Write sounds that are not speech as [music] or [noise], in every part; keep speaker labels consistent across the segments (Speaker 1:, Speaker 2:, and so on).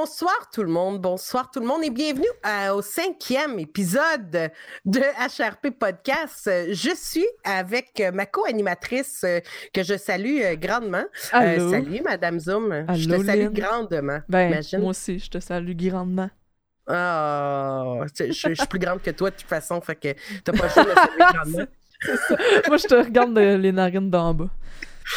Speaker 1: Bonsoir tout le monde, bonsoir tout le monde et bienvenue au cinquième épisode de HRP Podcast. Je suis avec ma co-animatrice euh, que je salue euh, grandement. Euh, salut Madame Zoom, je te salue grandement.
Speaker 2: Ben, moi aussi, je te salue grandement.
Speaker 1: Ah, je, suis plus grande que toi de toute façon, fait que t'as pas le choix de [laughs] saluer grandement.
Speaker 2: moi, je te regarde les narines d'en bas.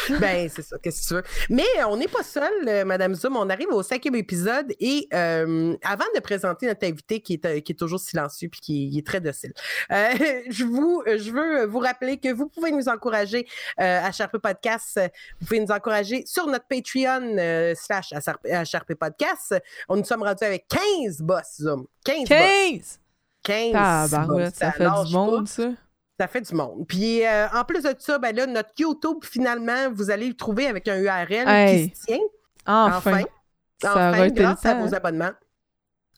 Speaker 2: [laughs]
Speaker 1: ben, c'est ça, qu'est-ce que tu veux. Mais euh, on n'est pas seul, euh, Madame Zoom. On arrive au cinquième épisode et euh, avant de présenter notre invité qui est, qui est toujours silencieux puis qui, est très docile, [laughs] je, vous, je veux vous rappeler que vous pouvez nous encourager à Sharp Podcast. Vous pouvez nous encourager sur notre Patreon slash Sharp Podcast. On nous sommes rendus avec 15 boss, Zoom. 15 15!
Speaker 2: 15! Ah, ça fait du monde, ça.
Speaker 1: Ça fait du monde. Puis euh, en plus de ça, ben là, notre YouTube, finalement, vous allez le trouver avec un URL qui se tient.
Speaker 2: Enfin.
Speaker 1: Enfin, grâce à vos abonnements.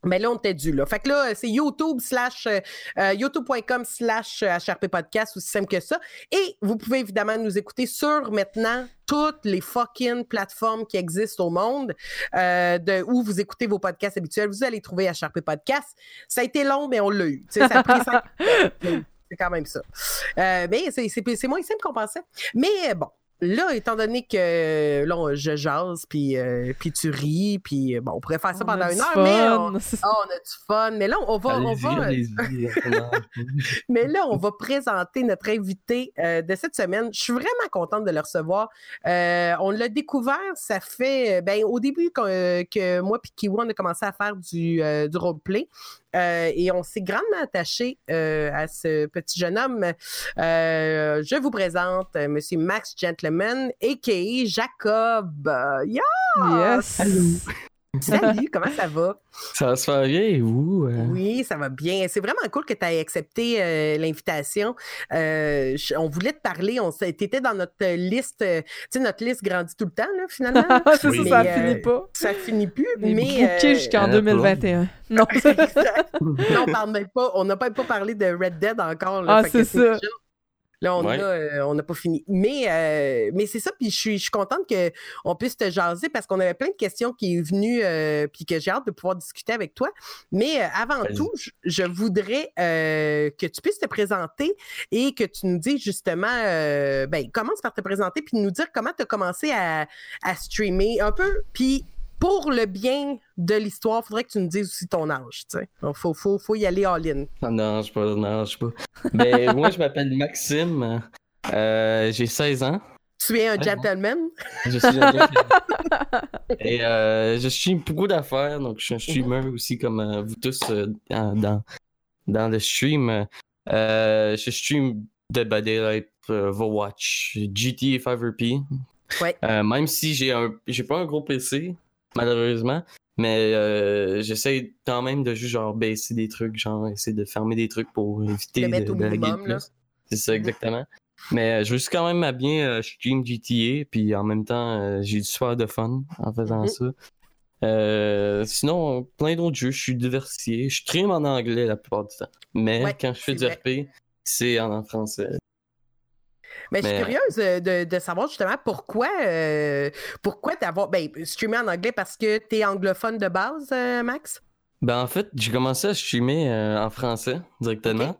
Speaker 1: Mais là, on était dû, là. Fait que là, c'est YouTube slash, euh, euh, youtube.com slash HRP Podcast, aussi simple que ça. Et vous pouvez évidemment nous écouter sur maintenant toutes les fucking plateformes qui existent au monde, de où vous écoutez vos podcasts habituels. Vous allez trouver HRP Podcast. Ça a été long, mais on l'a eu. ça a pris [laughs] c'est quand même ça. Euh, mais c'est moins simple qu'on pensait. Mais bon, là, étant donné que là, je jase, puis, euh, puis tu ris, puis bon, on pourrait faire ça pendant une heure, mais on, oh, on, a du fun. Mais là, on va. On va [laughs] mais là, on va présenter notre invité euh, de cette semaine. Je suis vraiment contente de le recevoir. on l'a découvert, ça fait ben, au début que, moi et Kiwi, on a commencé à faire du, du roleplay. Euh, et on s'est grandement attaché euh, à ce petit jeune homme. Euh, je vous présente M. Max Gentleman, a.k.a. Jacob. Yeah!
Speaker 2: Yes! Allô!
Speaker 1: Salut, comment ça va?
Speaker 3: Ça va se faire bien, vous?
Speaker 1: Euh? Oui, ça va bien. C'est vraiment cool que tu aies accepté euh, l'invitation. Euh, on voulait te parler. On étais dans notre liste. tu sais, notre liste grandit tout le temps, là, finalement. [laughs]
Speaker 2: c'est ça, ça finit pas.
Speaker 1: Ça finit plus. mais
Speaker 2: jusqu'en 2021.
Speaker 1: Non, [laughs] [laughs] non, on parle même pas. On n'a pas, pas parlé de Red Dead encore.
Speaker 2: ah, c'est ça.
Speaker 1: Là, on euh, n'a pas fini. Mais, euh, mais c'est ça, puis je suis, je suis contente qu'on puisse te jaser parce qu'on avait plein de questions qui est venues, euh, puis que j'ai hâte de pouvoir discuter avec toi. Mais avant tout, je, voudrais que tu puisses te présenter et que tu nous dises justement, ben, commence par te présenter, puis nous dire comment tu as commencé à, à streamer un peu, puis pour le bien de l'histoire, il faudrait que tu nous dises aussi ton âge. Il faut, faut, faut, y aller all-in.
Speaker 3: Non, je pas, non, je pas. Ben, [laughs] moi, je m'appelle Maxime. Euh, j'ai 16 ans.
Speaker 1: Tu es un gentleman?
Speaker 3: Je suis un gentleman. [laughs] Et euh, je stream beaucoup d'affaires, donc je suis un streamer aussi comme euh, vous tous dans, dans le stream. je stream Dead by Daylight, Overwatch, GTA 5RP.
Speaker 1: Ouais.
Speaker 3: même si j'ai un j'ai pas un gros PC, malheureusement. Mais euh, j'essaie quand même de juste genre baisser des trucs, genre essayer de fermer des trucs pour éviter de,
Speaker 1: au minimum,
Speaker 3: C'est ça, exactement. Mais euh, je suis quand même à bien euh, stream GTA, puis en même temps, j'ai du super de fun en faisant mm-hmm. ça. sinon, plein d'autres jeux, je suis diversifié. Je stream en anglais la plupart du temps. Mais quand je fais du RP, c'est en français.
Speaker 1: Mais, je suis curieuse de, de, savoir justement pourquoi, euh, pourquoi d'avoir. Ben, streamer en anglais parce que tu es anglophone de base, euh, Max?
Speaker 3: Ben, en fait, j'ai commencé à streamer euh, en français directement.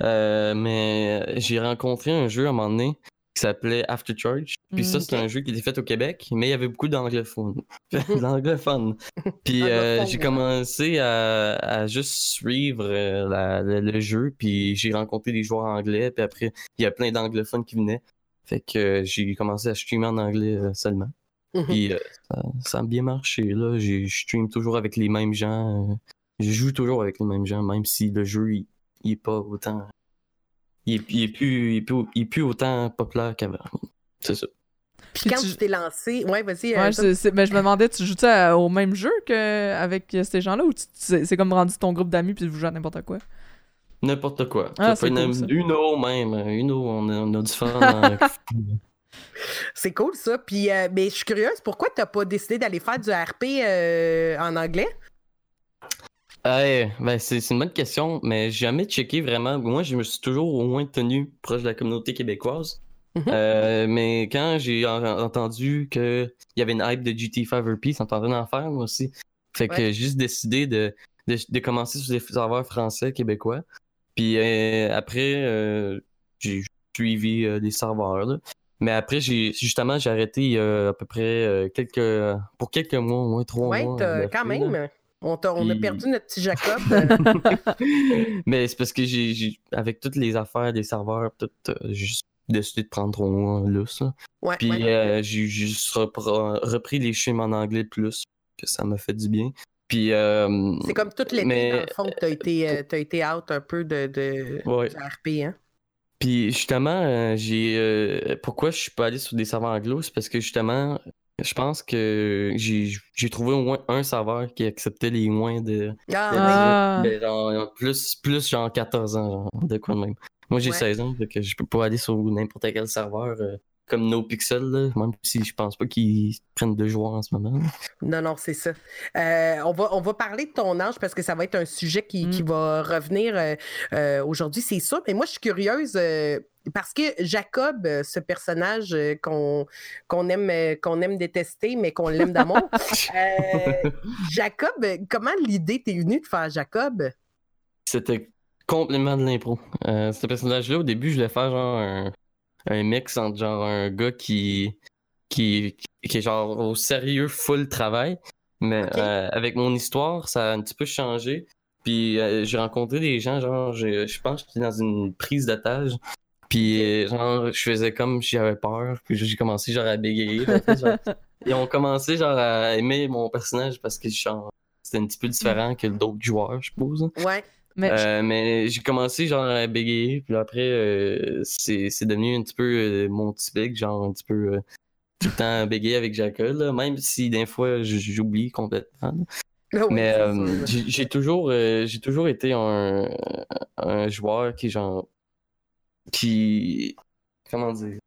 Speaker 3: mais j'ai rencontré un jeu à un moment donné qui s'appelait After Charge. Puis ça, c'est un jeu qui était fait au Québec, mais il y avait beaucoup d'anglophones. [laughs] [laughs] L'anglophone. Puis j'ai commencé à, juste suivre le, jeu, puis j'ai rencontré des joueurs anglais, puis après, il y a plein d'anglophones qui venaient. Fait que j'ai commencé à streamer en anglais seulement. Mhm. Puis ça, a bien marché, là. Je stream toujours avec les mêmes gens. je joue toujours avec les mêmes gens, même si le jeu, il, il est pas autant il est, plus, il plus, autant populaire qu'avant. C'est ça.
Speaker 1: Puis quand tu t'es lancé, ouais, vas-y.
Speaker 2: Euh, ouais, mais je me demandais, tu joues au même jeu qu'avec ces gens-là ou c'est comme rendu ton groupe d'amis puis vous jouez à n'importe quoi?
Speaker 3: N'importe quoi. Ah, c'est cool, une, une eau même. Une eau, on a, on a du fun.
Speaker 1: c'est cool ça. Puis, euh, mais je suis curieuse, pourquoi tu n'as pas décidé d'aller faire du RP euh, en anglais?
Speaker 3: Ben c'est une bonne question, mais j'ai jamais checké vraiment. Moi, je me suis toujours au moins tenu proche de la communauté québécoise. Mhm. Euh, mais quand j'ai entendu qu'il y avait une hype de GT5 RP, ça en faire moi aussi. Fait que j'ai juste décidé de, de, de, commencer sur des serveurs français québécois. Puis après, j'ai suivi des serveurs. Là. Mais après, j'ai justement, j'ai arrêté il y a à peu près quelques. pour quelques mois, au moins trois mois.
Speaker 1: Ouais, quand même. On, a perdu notre petit Jacob. [laughs]
Speaker 3: Mais c'est parce que j'ai, avec toutes les affaires des serveurs, tout, j'ai juste décidé de prendre trois mois là, ça.
Speaker 1: Ouais,
Speaker 3: Puis j'ai juste repris les films en anglais plus, que ça m'a fait du bien. Puis.
Speaker 1: c'est comme toute l'été, mais... dans le fond, que t'as été, as été out un peu de, de, RP, hein?
Speaker 3: Puis justement, j'ai. pourquoi je suis pas allé sur des serveurs anglo, c'est parce que justement, je pense que j'ai trouvé au moins un serveur qui acceptait les moins de.
Speaker 1: Ah,
Speaker 3: de, genre, plus, plus genre 14 ans, genre, de quoi de même. Moi j'ai 16 ans, donc je peux pas aller sur n'importe quel serveur comme NoPixel, là, même si je pense pas qu'ils prennent deux joueurs en ce moment.
Speaker 1: Non, non, c'est ça. Euh, on, va, on va parler de ton âge parce que ça va être un sujet qui, qui mm. va revenir euh, euh, aujourd'hui, c'est ça. Mais moi, je suis curieuse parce que Jacob, ce personnage qu'on qu'on aime, qu'on aime détester, mais qu'on l'aime d'amour, [laughs] Jacob, comment l'idée t'est venue de faire Jacob?
Speaker 3: C'était complètement de l'impro. ce personnage-là, au début, je voulais faire genre un un mix entre genre un gars qui, qui, qui est genre au sérieux full travail. Mais euh, avec mon histoire, ça a un petit peu changé. Puis euh, j'ai rencontré des gens, genre, je pense que j'étais dans une prise d'otage. Puis euh, genre, je faisais comme si j'avais peur. Puis j'ai commencé genre à bégayer. [laughs] ils ont commencé genre à aimer mon personnage parce que genre, c'était un petit peu différent que d'autres joueurs, je suppose.
Speaker 1: Ouais.
Speaker 3: Euh, mais, j'ai commencé genre à bégayer, puis après, euh, c'est devenu un petit peu euh, mon typique, genre un petit peu tout le temps bégayer avec Jacob, même si des fois j'oublie complètement. Ah mais j'ai toujours, j'ai toujours été un, un, joueur qui, genre, qui. Comment dire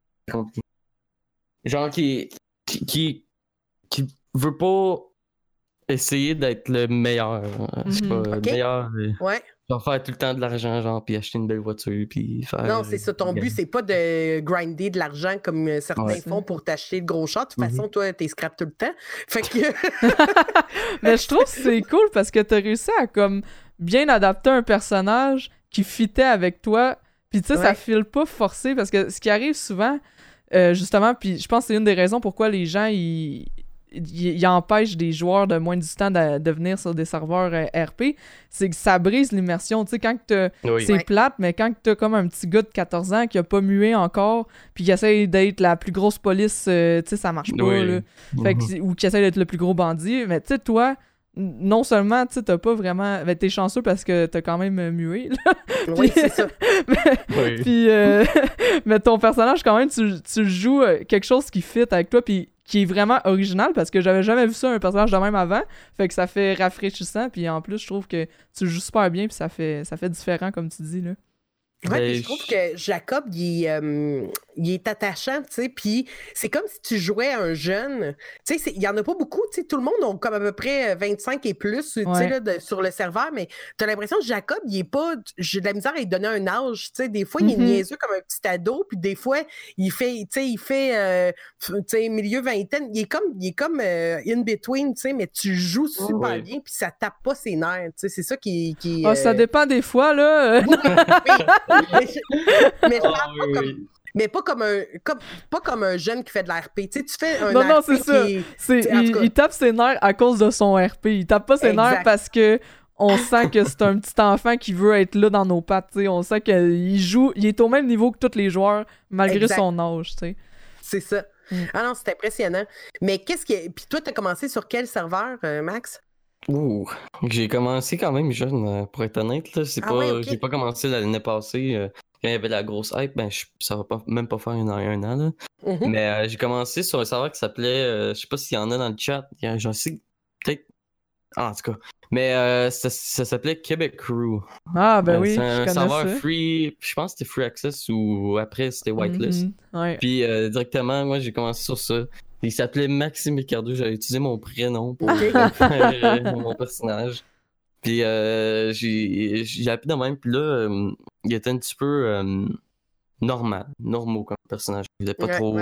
Speaker 3: Genre, qui, qui, qui, veut pas essayer d'être le meilleur. C'est mhm. pas le meilleur.
Speaker 1: Ouais
Speaker 3: faire tout le temps de l'argent, genre, puis acheter une belle voiture, puis faire.
Speaker 1: Non, c'est ça. Ton but, c'est pas de grinder de l'argent comme euh, certains font pour t'acheter de gros shots. De toute façon, mm-hmm. toi, t'es scrap tout le temps. [laughs] Fait que. [laughs]
Speaker 2: Mais je trouve que c'est cool parce que t'as réussi à, comme, bien adapter un personnage qui fitait avec toi. Puis, tu sais, ça file pas forcé parce que ce qui arrive souvent, euh, justement, puis je pense que c'est une des raisons pourquoi les gens, ils il, empêche des joueurs de moins de temps de, venir sur des serveurs euh, RP, c'est que ça brise l'immersion. Tu sais, quand c'est plate, mais quand t'as comme un petit gars de 14 ans qui a pas mué encore, puis qui essaie d'être la plus grosse police, euh, tu sais, ça marche pas, là. Fait que, ou qui essaie d'être le plus gros bandit, mais tu sais, toi, non seulement tu t'as pas vraiment ben, t'es chanceux parce que t'as quand même euh, mué
Speaker 1: oui c'est ça. [laughs]
Speaker 2: Mais, puis [laughs] mais ton personnage quand même tu, tu joues quelque chose qui fit avec toi puis qui est vraiment original parce que j'avais jamais vu ça un personnage de même avant. Fait que ça fait rafraîchissant. Puis en plus, je trouve que tu joues super bien. Puis ça fait, ça fait différent, comme tu dis. là.
Speaker 1: Ouais, ben, je trouve que Jacob, il, euh, il est attachant, tu sais, puis c'est comme si tu jouais un jeune. Tu sais, il y en a pas beaucoup, tu sais, tout le monde a comme à peu près 25 et plus, tu sais, sur le serveur, mais tu as l'impression que Jacob, il est pas. J'ai de la misère à lui donner un âge, tu sais, des fois, il est mm-hmm. niaiseux comme un petit ado, puis des fois, il fait, tu sais, il fait, euh, tu sais, milieu vingtaine, il est comme, il est comme euh, in between, tu sais, mais tu joues super bien, puis ça tape pas ses nerfs, tu sais, c'est ça qui. qui
Speaker 2: ah, ça dépend des fois, là [laughs]
Speaker 1: mais, ah mais, pas comme un comme, pas comme un jeune qui fait de l'RP. Tu sais, tu fais un
Speaker 2: Non, non, c'est ça. il, tape ses nerfs à cause de son RP. Il tape pas ses nerfs parce que on sent que c'est un petit enfant qui veut être là dans nos pattes. sais. On sent qu'il joue, il est au même niveau que tous les joueurs, malgré son âge. sais.
Speaker 1: C'est ça. Mm. Ah non, c'est impressionnant. Mais qu'est-ce qui. Puis toi, tu as commencé sur quel serveur, euh, Max?
Speaker 3: Ouh, j'ai commencé quand même jeune, euh, pour être honnête. Là. C'est ah pas, J'ai pas commencé l'année passée. Euh, quand il y avait la grosse hype, ben, ça va pas, même pas faire un, un an. Là. Mm-hmm. Mais euh, j'ai commencé sur un serveur qui s'appelait. je sais pas s'il y en a dans le chat. J'en sais peut-être. Ah, en tout cas. Mais ça, s'appelait Québec Crew.
Speaker 2: Ah, ben oui.
Speaker 3: C'est un serveur free. Je pense que c'était free access ou après c'était whitelist.
Speaker 2: Mm-hmm.
Speaker 3: Puis directement, moi j'ai commencé sur ça. Il s'appelait Maxime Ricardo. J'avais utilisé mon prénom pour faire [laughs] mon personnage. Puis euh, j'ai appelé de même. Puis là, euh, il était un petit peu euh, normal, normaux comme personnage. Il était pas trop.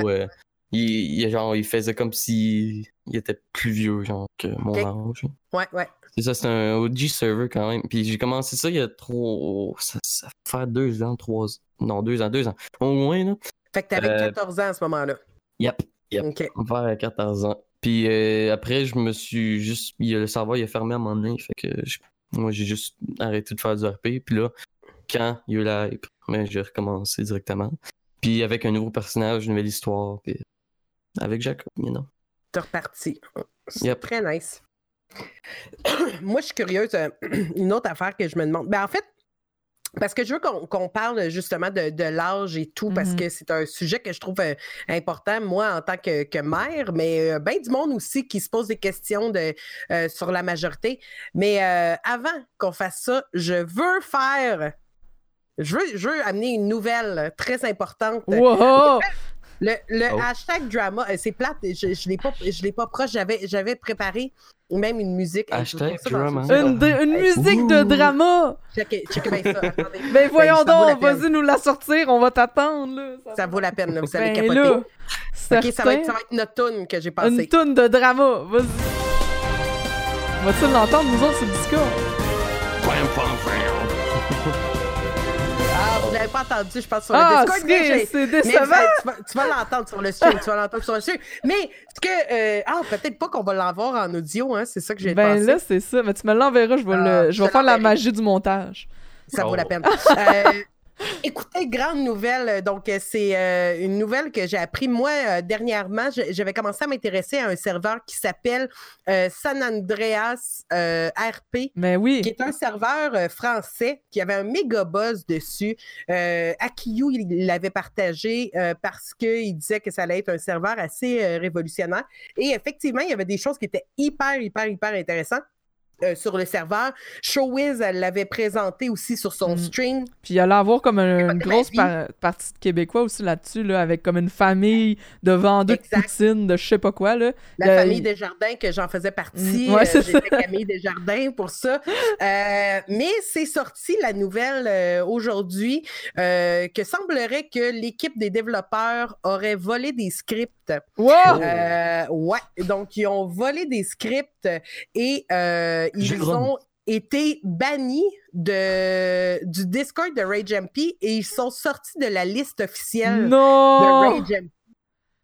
Speaker 3: il, genre, il faisait comme si il était plus vieux, genre, que mon âge.
Speaker 1: Ouais, ouais.
Speaker 3: C'est ça, c'est un OG server quand même. Puis j'ai commencé ça il y a trop. Ça, ça fait deux ans, trois. Non, deux ans, deux ans. Au moins, là.
Speaker 1: Fait que t'avais 14 euh, ans à ce moment-là.
Speaker 3: Yep, yep. Ok. Vers 14 ans. Puis euh, après, je me suis juste. Le serveur il a fermé à un moment donné. Fait que moi, j'ai juste arrêté de faire du RP. Puis là, quand il y a eu la hype, mais j'ai recommencé directement. Puis avec un nouveau personnage, une nouvelle histoire. Puis avec Jacob, you know.
Speaker 1: T'es reparti. C'est très nice. [coughs] Moi, je suis curieuse. Euh, [clears throat] une autre affaire que je me demande. Ben, en fait, parce que je veux qu'on parle justement de, l'âge et tout, parce mm-hmm. que c'est un sujet que je trouve euh, important, moi, en tant que, mère, mais euh, bien du monde aussi qui se pose des questions de, sur la majorité. Mais avant qu'on fasse ça, je veux faire. Je veux, je veux amener une nouvelle très importante.
Speaker 2: Wow! [laughs]
Speaker 1: Le, oh. hashtag drama, euh, c'est plate, je ne l'ai pas, pas proche. J'avais préparé même une musique.
Speaker 3: Hashtag drama.
Speaker 2: Une, une musique de drama.
Speaker 1: Checkez, bien ça. [laughs]
Speaker 2: Ben voyons donc, vas-y nous la sortir, on va t'attendre.
Speaker 1: Ça, ça vaut la peine, là, vous allez ben capoter. Là, ok, ça va, être, ça va être notre tune que j'ai passée.
Speaker 2: Une tune de drama, vas-y. Va-tu l'entendre, nous autres, ce discours?
Speaker 1: vous [laughs] l'avez pas entendu, je pense, sur le ah, Discord.
Speaker 2: c'est décevant.
Speaker 1: tu vas, l'entendre sur le stream, tu vas l'entendre sur le stream. Mais, que, euh, ah, peut-être pas qu'on va l'avoir en audio, hein, c'est ça que j'ai
Speaker 2: Ben là, c'est ça. Mais tu me l'enverras, je vais, le, ah, je vais faire la magie du montage.
Speaker 1: Ça vaut la oh. peine. euh, [laughs] Écoutez, grande nouvelle. Donc, c'est euh, une nouvelle que j'ai appris moi euh, dernièrement. J'avais commencé à m'intéresser à un serveur qui s'appelle euh, San Andreas RP.
Speaker 2: Mais ben oui.
Speaker 1: Qui est un serveur français qui avait un méga buzz dessus. Akiyu, il l'avait partagé parce qu'il disait que ça allait être un serveur assez révolutionnaire. Et effectivement, il y avait des choses qui étaient hyper, hyper, hyper intéressantes. Euh, sur le serveur. Showwiz, elle l'avait présenté aussi sur son mm. stream.
Speaker 2: Puis il allait avoir comme une grosse partie de Québécois aussi là-dessus, là, avec comme une famille de vendeurs de poutine, de je sais pas quoi. Là.
Speaker 1: La famille Desjardins, que j'en faisais partie. Mm. Ouais, euh, J'étais Camille Desjardins pour ça. Euh, mais c'est sorti la nouvelle aujourd'hui que semblerait que l'équipe des développeurs aurait volé des scripts.
Speaker 2: Wow!
Speaker 1: ouais, donc ils ont volé des scripts et euh, ils ont été bannis de, du Discord de RageMP et ils sont sortis de la liste officielle de RageMP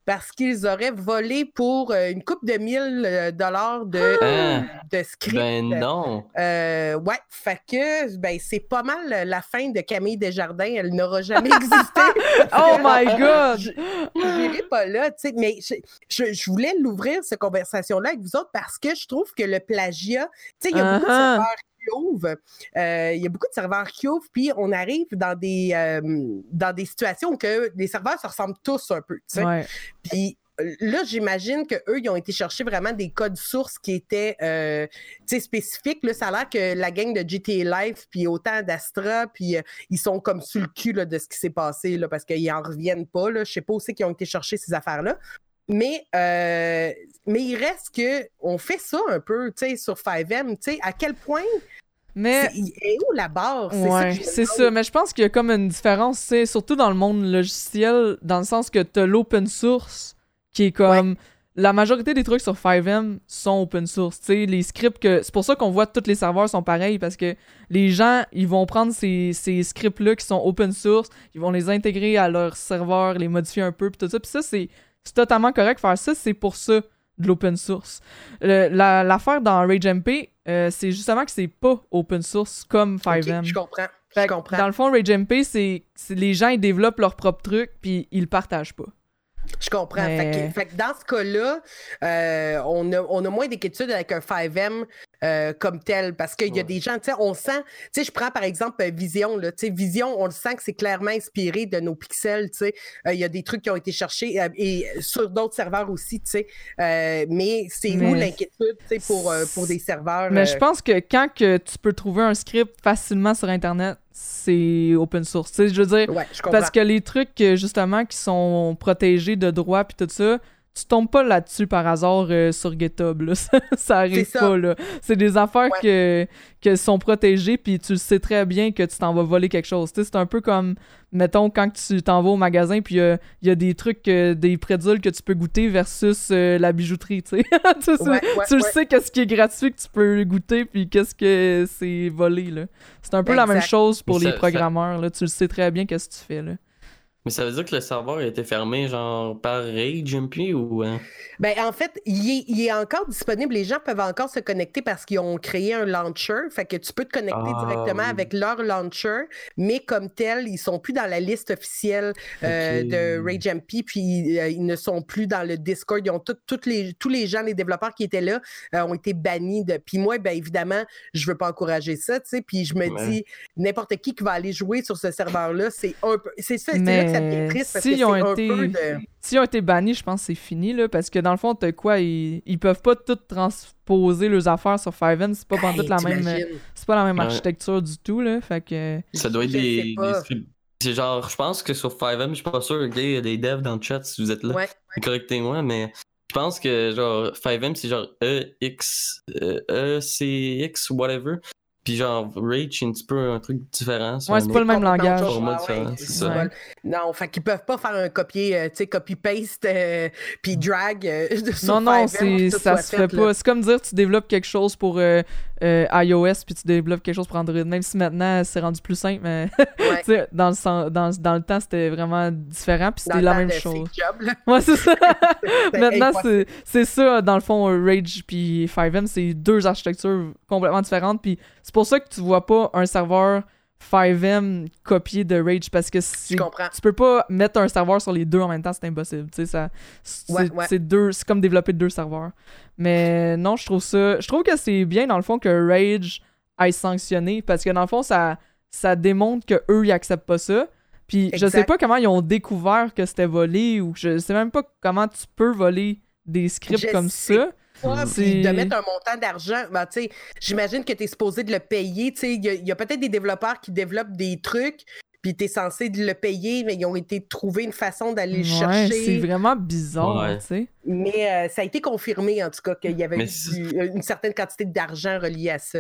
Speaker 1: parce qu'ils auraient volé pour euh, une coupe de mille euh, dollars de,
Speaker 3: hein?
Speaker 1: de script.
Speaker 3: Ben non.
Speaker 1: Euh, ouais, fait que ben, c'est pas mal la fin de Camille Desjardins. Elle n'aura jamais [laughs] existé. [laughs]
Speaker 2: oh my God!
Speaker 1: Je n'irai pas là, tu sais, mais je, je, voulais l'ouvrir, cette conversation-là, avec vous autres parce que je trouve que le plagiat, tu sais, il y a beaucoup de euh, il y a beaucoup de serveurs qui ouvrent, puis on arrive dans des, euh, dans des situations où que les serveurs se ressemblent tous un peu. Puis euh, là, j'imagine qu'eux, ils ont été chercher vraiment des codes sources qui étaient spécifiques. Là, ça a l'air que la gang de GTA Live, puis autant d'Astra, puis ils sont comme sur le cul de ce qui s'est passé, là, parce qu'ils n'en reviennent pas. Je sais pas où c'est qu'ils ont été chercher ces affaires-là. Mais, mais il reste que on fait ça un peu, tu sais, sur 5M, tu sais, à quel point
Speaker 2: mais
Speaker 1: est où la barre?
Speaker 2: C'est ça, mais je pense qu'il y a comme une différence, c'est surtout dans le monde logiciel, dans le sens que tu as l'open source qui est comme la majorité des trucs sur 5M sont open source, tu sais, les scripts que c'est pour ça qu'on voit que tous les serveurs sont pareils parce que les gens, ils vont prendre ces, ces scripts là qui sont open source, ils vont les intégrer à leur serveur, les modifier un peu puis tout ça, puis ça c'est totalement correct faire ça, c'est pour ça de l'open source. L'affaire dans RageMP, euh, c'est justement que c'est pas open source comme 5M.
Speaker 1: je comprends. Je comprends.
Speaker 2: Dans le fond, RageMP, c'est les gens ils développent leurs propres trucs puis ils le partagent pas.
Speaker 1: Je comprends. Fait, que, dans ce cas-là, euh, on, a, on a moins d'inquiétude avec un 5M euh, comme tel parce qu'il y a des gens, tu sais, on sent, tu sais, je prends par exemple Vision, là, tu sais, Vision, on le sent que c'est clairement inspiré de nos pixels, tu sais, il y a des trucs qui ont été cherchés et sur d'autres serveurs aussi, tu sais, mais c'est où l'inquiétude, tu sais, pour, pour des serveurs.
Speaker 2: Mais je pense que quand que tu peux trouver un script facilement sur Internet, c'est open source. Tu sais, je veux dire, parce que les trucs justement qui sont protégés de droits puis tout ça, tu tombes pas là-dessus par hasard euh, sur GitHub. Là. [laughs] ça, arrive pas. là. C'est des affaires que, que sont protégées, puis tu sais très bien que tu t'en vas voler quelque chose. C'est un peu comme, mettons, quand tu t'en vas au magasin, puis il y, a des trucs, des prédules que tu peux goûter versus euh, la bijouterie. tu, [laughs] tu sais qu'est-ce qui est gratuit que tu peux goûter, puis qu'est-ce que c'est volé. C'est un peu la même chose pour les programmeurs. Là. Tu le sais très bien qu'est-ce que tu fais. Là.
Speaker 3: Mais ça veut dire que le serveur a été fermé, genre, par Rage MP ou. Hein?
Speaker 1: Ben, en fait, il est, encore disponible. Les gens peuvent encore se connecter parce qu'ils ont créé un launcher. Fait que tu peux te connecter ah, directement avec leur launcher, mais comme tel, ils sont plus dans la liste officielle euh, de Rage MP, puis euh, ils ne sont plus dans le Discord. Ils ont toutes les, tous les gens, les développeurs qui étaient là, euh, ont été bannis. De... Puis moi, ben, évidemment, je veux pas encourager ça, tu sais. Puis je me dis, n'importe qui qui va aller jouer sur ce serveur-là, c'est un peu. C'est ça,
Speaker 2: S'ils ont, été... ont été bannis, je pense que c'est fini, là, parce que dans le fond, t'as quoi, ils... ils peuvent pas tout transposer leurs affaires sur 5 c'est pas la même c'est pas la même architecture du tout, là, fait que...
Speaker 3: Ça doit être des... C'est genre, je pense que sur 5M, je suis pas sûr, il y a des devs dans le chat si vous êtes là. Correctez-moi, mais je pense que genre 5M, c'est genre E, X, E, e C, X, whatever. Puis genre, Rage, c'est un petit peu un truc différent.
Speaker 2: Ouais, c'est pas le même langage.
Speaker 3: c'est ça.
Speaker 1: Non, fait qu'ils peuvent pas faire un copier, euh, tu sais, copy-paste, euh, puis drag euh, [laughs]
Speaker 2: Non, non, c'est, ça se fait, pas. C'est comme dire tu développes quelque chose pour iOS, puis tu développes quelque chose pour Android. Même si maintenant, c'est rendu plus simple, mais [laughs] dans, le, dans, dans le temps, c'était vraiment différent, puis c'était la même chose. [laughs] ouais, c'est ça. [laughs] maintenant, c'est, c'est ça, dans le fond, Rage puis 5M, c'est deux architectures complètement différentes, puis c'est pour ça que tu vois pas un serveur 5M copié de Rage parce que tu peux pas mettre un serveur sur les deux en même temps, c'est impossible. ça, c'est, deux, c'est comme développer deux serveurs. Mais non, je trouve ça, je trouve que c'est bien dans le fond que Rage aille sanctionné parce que dans le fond ça, ça démontre que eux ils acceptent pas ça. Puis je sais pas comment ils ont découvert que c'était volé ou je sais même pas comment tu peux voler des scripts comme ça
Speaker 1: de mettre un montant d'argent. Ben, J'imagine que tu es supposé de le payer. Il y a, peut-être des développeurs qui développent des trucs, puis tu es censé de le payer, mais ils ont été trouver une façon d'aller le chercher.
Speaker 2: C'est vraiment bizarre,
Speaker 1: Mais euh, ça a été confirmé, en tout cas, qu'il y avait une certaine quantité d'argent reliée à ça.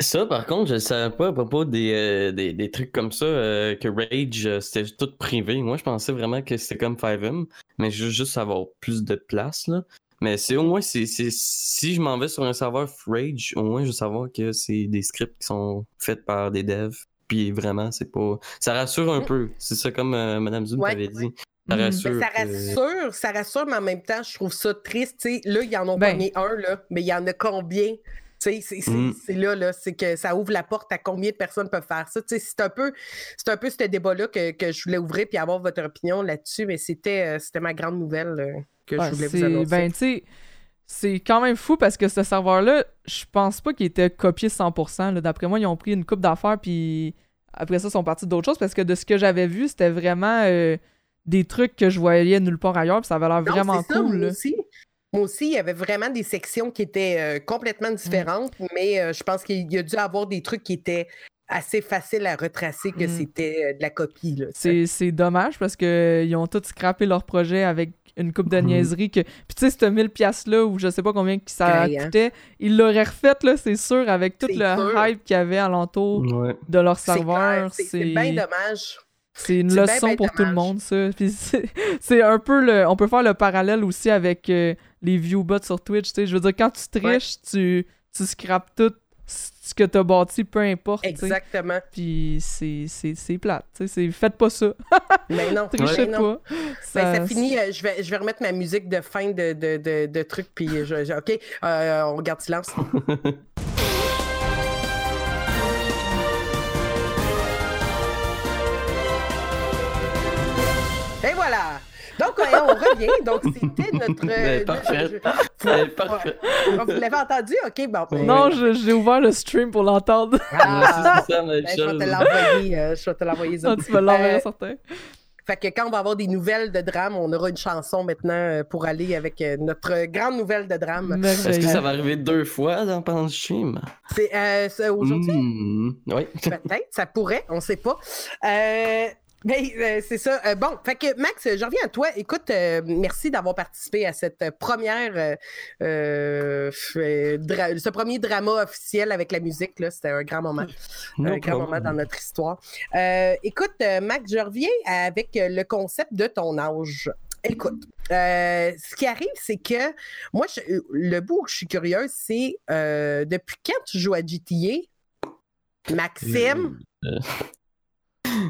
Speaker 3: Ça, par contre, je ne savais pas à propos des, euh, des, trucs comme ça, euh, que Rage, c'était tout privé. Moi, je pensais vraiment que c'était comme 5M, mais je veux juste avoir plus de place. Là. Mais c'est au moins, c'est, si je m'en vais sur un serveur Rage, au moins je veux savoir que c'est des scripts qui sont faits par des devs. Puis vraiment, c'est pas. Ça rassure un peu. C'est ça comme Mme euh, Madame Zoom avait dit.
Speaker 1: Ça mm. rassure. ça rassure, ça rassure, mais en même temps, je trouve ça triste. là, il y en a ben... un, là, mais il y en a combien? Mm. C'est là, là c'est que ça ouvre la porte à combien de personnes peuvent faire ça? C'est un peu c'est un peu ce débat-là que, que, je voulais ouvrir puis avoir votre opinion là-dessus, mais c'était euh, ma grande nouvelle. Que je voulais vous annoncer.
Speaker 2: Ben, tu sais, c'est quand même fou parce que ce serveur-là, je pense pas qu'il était copié 100%. D'après moi, ils ont pris une coupe d'affaires, puis après ça, ils sont partis d'autres choses parce que de ce que j'avais vu, c'était vraiment euh, des trucs que je voyais nulle part ailleurs, puis ça avait l'air vraiment cool.
Speaker 1: moi, aussi. moi aussi, il y avait vraiment des sections qui étaient euh, complètement mm. différentes, mais euh, je pense qu'il y a dû avoir des trucs qui étaient assez faciles à retracer que mm. c'était de la copie.
Speaker 2: C'est dommage parce qu'ils ont tous scrappé leur projet avec une coupe de mhm. niaiserie que puis tu sais ce 1000 pièces là ou je sais pas combien ça coûtait ils l'auraient refait là c'est sûr avec tout le hype qu'il y avait alentour de leur serveur
Speaker 1: c'est bien dommage.
Speaker 2: c'est une leçon pour tout le monde ça. [laughs] C'est un peu le on peut faire le parallèle aussi avec euh, les viewbots sur Twitch tu sais. Je veux dire quand tu triches tu tu scrapes tout ce que t'as bâti, peu importe.
Speaker 1: Exactement.
Speaker 2: Puis c'est plate. Faites pas ça. [laughs]
Speaker 1: mais non.
Speaker 2: Trichez pas.
Speaker 1: Ça, ça finit. Euh, je, vais, je vais remettre ma musique de fin de, de, de, de trucs. Puis, je, OK, euh, on regarde silence. [laughs] Et voilà! Donc, on revient. Donc, c'était [laughs] notre.
Speaker 3: Ben, parfait. parfait. [laughs]
Speaker 1: Vous l'avez entendu? OK, bon.
Speaker 2: Ben, non, j'ai ouvert le stream pour l'entendre.
Speaker 1: Ah, c'est ça, ben, je vais te l'envoyer. Euh, je vais te l'envoyer.
Speaker 2: Tu vas l'envoyer, euh, certain.
Speaker 1: Fait que quand on va avoir des nouvelles de drame, on aura une chanson maintenant euh, pour aller avec notre grande nouvelle de drame.
Speaker 3: Est-ce que ça va arriver deux fois dans pendant le stream?
Speaker 1: C'est aujourd'hui?
Speaker 3: Hmm, oui.
Speaker 1: Peut-être, ça pourrait, on ne sait pas. Euh, Ben, euh, c'est ça. Euh, bon, fait que Max, je reviens à toi. Écoute, euh, merci d'avoir participé à cette première, ce premier drama officiel avec la musique. Là, c'était un grand moment, un grand moment dans notre histoire. écoute, Max, je reviens avec le concept de ton âge. Écoute, ce qui arrive, c'est que moi, le bout où je suis curieuse, c'est depuis quand tu joues à GTA, Maxime?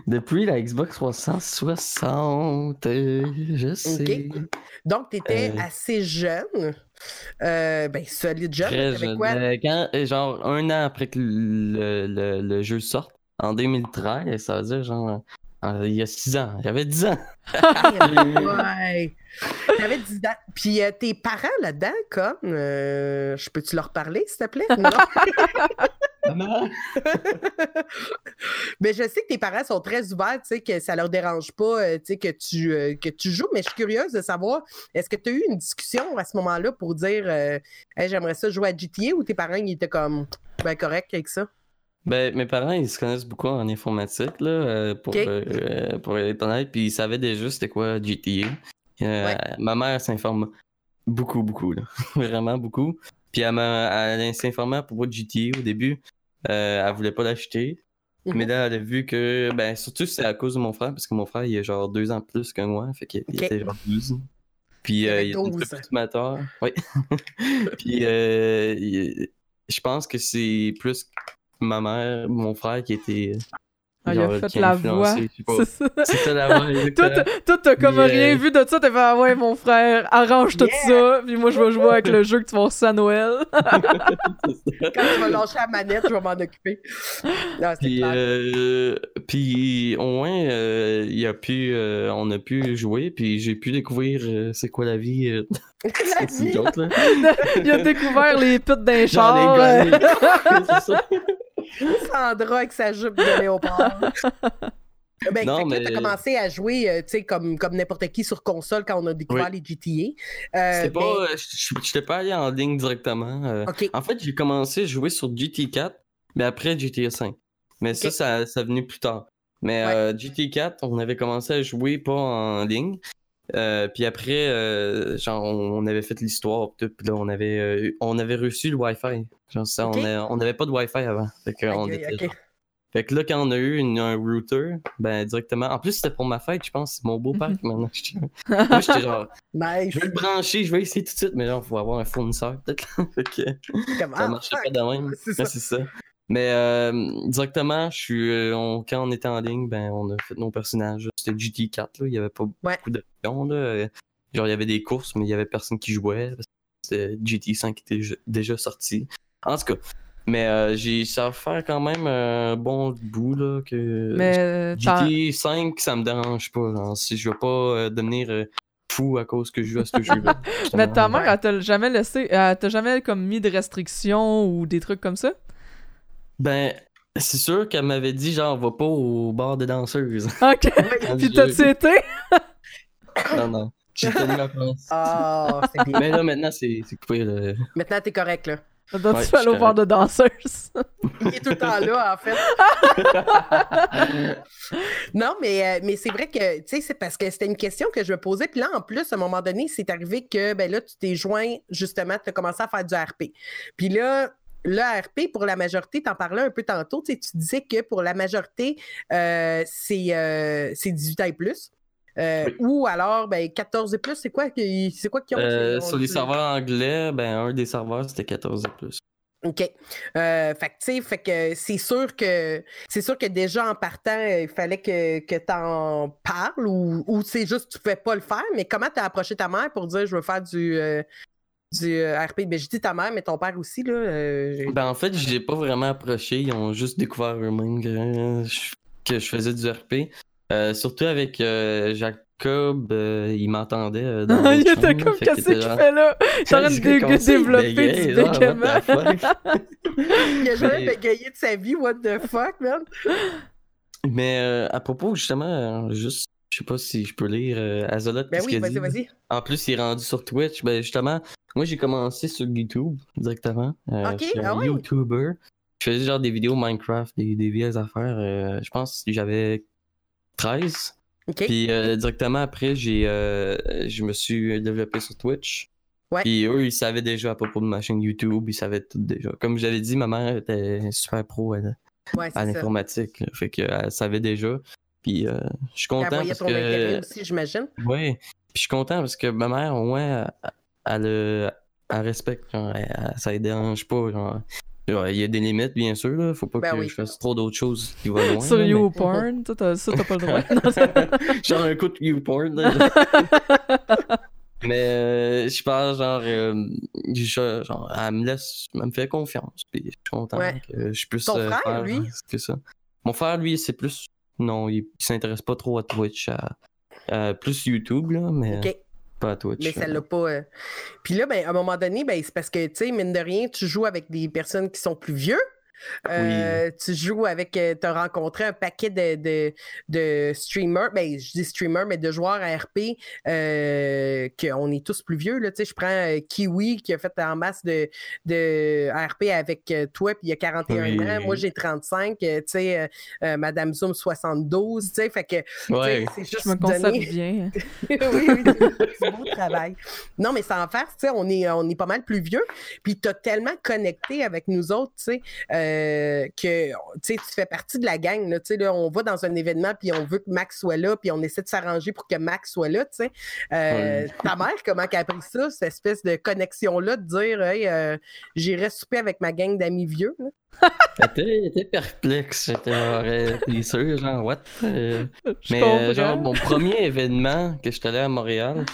Speaker 3: Depuis la Xbox 360, je sais.
Speaker 1: Donc, tu étais euh. assez jeune. Euh, ben, solide jeune.
Speaker 3: Très jeune. Quoi? Euh, quand, genre, un an après que le, le, le, jeu sorte, en 2013, ça veut dire, genre, il y a 6 ans. J'avais 10 ans. [laughs]
Speaker 1: ouais. J'avais 10 ans. Puis tes parents là-dedans, comme, je peux-tu leur parler, s'il te plaît? Non? [laughs] mais je sais que tes parents sont très ouverts, tu sais, que ça leur dérange pas, euh, tu sais, que tu, euh, que tu joues, mais je suis curieuse de savoir, est-ce que tu as eu une discussion à ce moment-là pour dire, euh, j'aimerais ça jouer à GTA ou tes parents, ils étaient comme, ben correct avec ça?
Speaker 3: Ben, mes parents, ils se connaissent beaucoup en informatique, là, pour, pour être honnête, puis ils savaient déjà c'était quoi GTA. Ma mère s'informe beaucoup, beaucoup, là. [laughs] Vraiment beaucoup. Puis elle, elle s'informait à propos de GTA au début. Euh, elle voulait pas l'acheter. Mais mhm. là, elle a vu que, ben, surtout c'est à cause de mon frère, parce que mon frère, il a genre deux ans plus que moi, fait qu'il était genre 12. [laughs] Puis euh, il est plus mature. Oui. Puis euh, je pense que c'est plus ma mère, mon frère qui était
Speaker 2: ah, il a fait la voix.
Speaker 3: C'est ça la voix. [laughs]
Speaker 2: toi, t'as comme rien vu de ça. T'as fait, ah ouais, mon frère, arrange tout ça. Puis moi, je vais jouer avec le jeu que tu vas recevoir à Noël. [laughs]
Speaker 1: Quand tu vas lâcher la manette, je vais m'en occuper.
Speaker 3: puis, euh, puis, au moins, euh, il a pu, euh, on a pu jouer. Puis j'ai pu découvrir euh, c'est quoi la vie. [laughs]
Speaker 2: la vie. il a découvert les putes d'un char. c'est ça.
Speaker 1: Sandra avec sa jupe de léopard. [laughs] Ben, non, mais... t'as commencé à jouer, euh, tu comme, comme n'importe qui sur console quand on a découvert les GTA.
Speaker 3: Euh, pas... Euh, je n'étais pas allé en ligne directement. Euh. En fait, j'ai commencé à jouer sur GTA 4, mais après GTA 5. Mais ça, ça, ça venu plus tard. Mais GTA 4, on avait commencé à jouer pas en ligne. Puis après, genre, on, avait fait l'histoire, puis là, on avait, on avait reçu le Wi-Fi on n'avait pas de Wi-Fi avant. Fait que, fait que là, quand on a eu un router, ben directement. En plus, c'était pour ma fête, je pense. C'est mon beau-père a acheté. Moi, j'étais genre. Je vais le brancher, je vais essayer tout de suite, mais genre, il faut avoir un fournisseur, peut-être. [laughs] fait que. Ça marchait pas de même. C'est ça. Mais euh, directement, je suis, euh, quand on était en ligne, ben, on a fait nos personnages. C'était GT4, là. il n'y avait pas beaucoup d'options. Genre, il y avait des courses, mais il n'y avait personne qui jouait. C'était GT5 qui était déjà sorti. En tout cas. Mais euh, j'ai ça va faire quand même un bon bout là que mais, GTA 5 ça me dérange pas si je veux pas euh, devenir euh, fou à cause que je joue à ce jeu-là. [laughs]
Speaker 2: mais ta mère elle t'a jamais laissé elle t'a jamais comme mis de restrictions ou des trucs comme ça?
Speaker 3: Ben c'est sûr qu'elle m'avait dit genre va pas au bar des danseuses. [laughs]
Speaker 2: Ok. [laughs] Puis t'as-tu été? [laughs]
Speaker 3: Non non. J'ai tenu ma place.
Speaker 1: Ah, c'est bien.
Speaker 3: Mais là maintenant c'est coupé là.
Speaker 1: Maintenant t'es correct là.
Speaker 2: Donc, tu vas aller au bar de danseuse.
Speaker 1: Il est tout le temps là, en fait. non, mais, euh, mais c'est vrai que, tu sais, c'est parce que c'était une question que je me posais. Puis là, en plus, à un moment donné, c'est arrivé que, ben là, tu t'es joint, justement, tu as commencé à faire du RP. Puis là, le RP, pour la majorité, tu en parlais un peu tantôt, tu disais que pour la majorité, euh, c'est 18 euh, ans et plus. Euh, ou alors, ben, 14 et plus, c'est quoi, c'est quoi qui ont
Speaker 3: Sur les serveurs anglais, ben, un des serveurs, c'était 14 et plus.
Speaker 1: OK. Euh, fait que, fait que c'est sûr que c'est sûr que déjà en partant, il fallait que, que tu en parles ou, ou c'est juste que tu pouvais pas le faire, mais comment tu as approché ta mère pour dire je veux faire du, du RP? Ben, j'ai dit ta mère, mais ton père aussi, là.
Speaker 3: ben, en fait, je l'ai pas vraiment approché. Ils ont juste découvert eux-mêmes que, que je faisais du RP. Euh, surtout avec euh, Jacob, euh, il m'entendait. [laughs]
Speaker 2: il était comme, qu'est-ce qu'il fait là? T'es en train de développer du [laughs]
Speaker 1: il a jamais bégayé de sa vie, what the fuck, man?
Speaker 3: Mais à propos, justement, juste, je sais pas si je peux lire Azolot.
Speaker 1: Ben oui, vas-y, vas-y.
Speaker 3: En plus, il est rendu sur Twitch. Ben justement, moi j'ai commencé sur YouTube directement.
Speaker 1: ok,
Speaker 3: je suis
Speaker 1: ah
Speaker 3: YouTuber. Je faisais genre des vidéos Minecraft, des, des vieilles affaires. je pense que j'avais 13. Puis directement après, j'ai, je me suis développé sur Twitch. Ouais. Puis eux, ils savaient déjà à propos de ma chaîne YouTube, ils savaient tout déjà. Comme j'avais dit, ma mère était super pro à l'informatique. Fait qu'elle savait déjà. Puis je suis content. Elle parce ton que...
Speaker 1: aussi, j'imagine.
Speaker 3: Oui. Puis je suis content parce que ma mère, au moins, elle, elle, respecte. Genre, ça ne dérange pas. Genre, il y a des limites, bien sûr. Là. Faut pas ben que je fasse trop d'autres choses qui vont [laughs] loin.
Speaker 2: Sur YouPorn, ça, t'as pas le droit. [laughs] [laughs]
Speaker 3: genre un coup de YouPorn. Mais euh, je pense, genre, euh, genre, elle me laisse, elle me fait confiance. Puis je suis content que je puisse.
Speaker 1: Ton euh, frère, lui?
Speaker 3: que ça. Mon frère, lui, c'est plus. Non, il, s'intéresse pas trop à Twitch, à, plus YouTube, là, mais. Pas à Twitch.
Speaker 1: Mais ça l'a pas. Puis là, ben, à un moment donné, ben, c'est parce que, tu sais, mine de rien, tu joues avec des personnes qui sont plus vieux. Euh, tu joues avec, euh, tu as rencontré un paquet de, de, de, streamers, ben, je dis streamers, mais de joueurs à RP, euh, qu'on est tous plus vieux. Là, je prends Kiwi qui a fait en masse de, de RP avec toi, puis il y a 41 ans. Moi, j'ai 35, tu sais, Madame Zoom 72, tu sais, fait que
Speaker 2: c'est juste je me conserve bien. [laughs]
Speaker 1: oui, oui, c'est beau travail. Non, mais sans faire, tu sais, on est, on est pas mal plus vieux, puis tu as tellement connecté avec nous autres, tu sais. Euh, que tu fais partie de la gang. Là, là, on va dans un événement puis on veut que Max soit là, puis on essaie de s'arranger pour que Max soit là. Euh, Ta mère, comment elle a pris ça, cette espèce de connexion-là, de dire hey, euh, j'irai souper avec ma gang d'amis vieux?
Speaker 3: Elle était perplexe, j'étais sûr, genre, what? Euh, mais genre, mon premier événement que je suis allé à Montréal,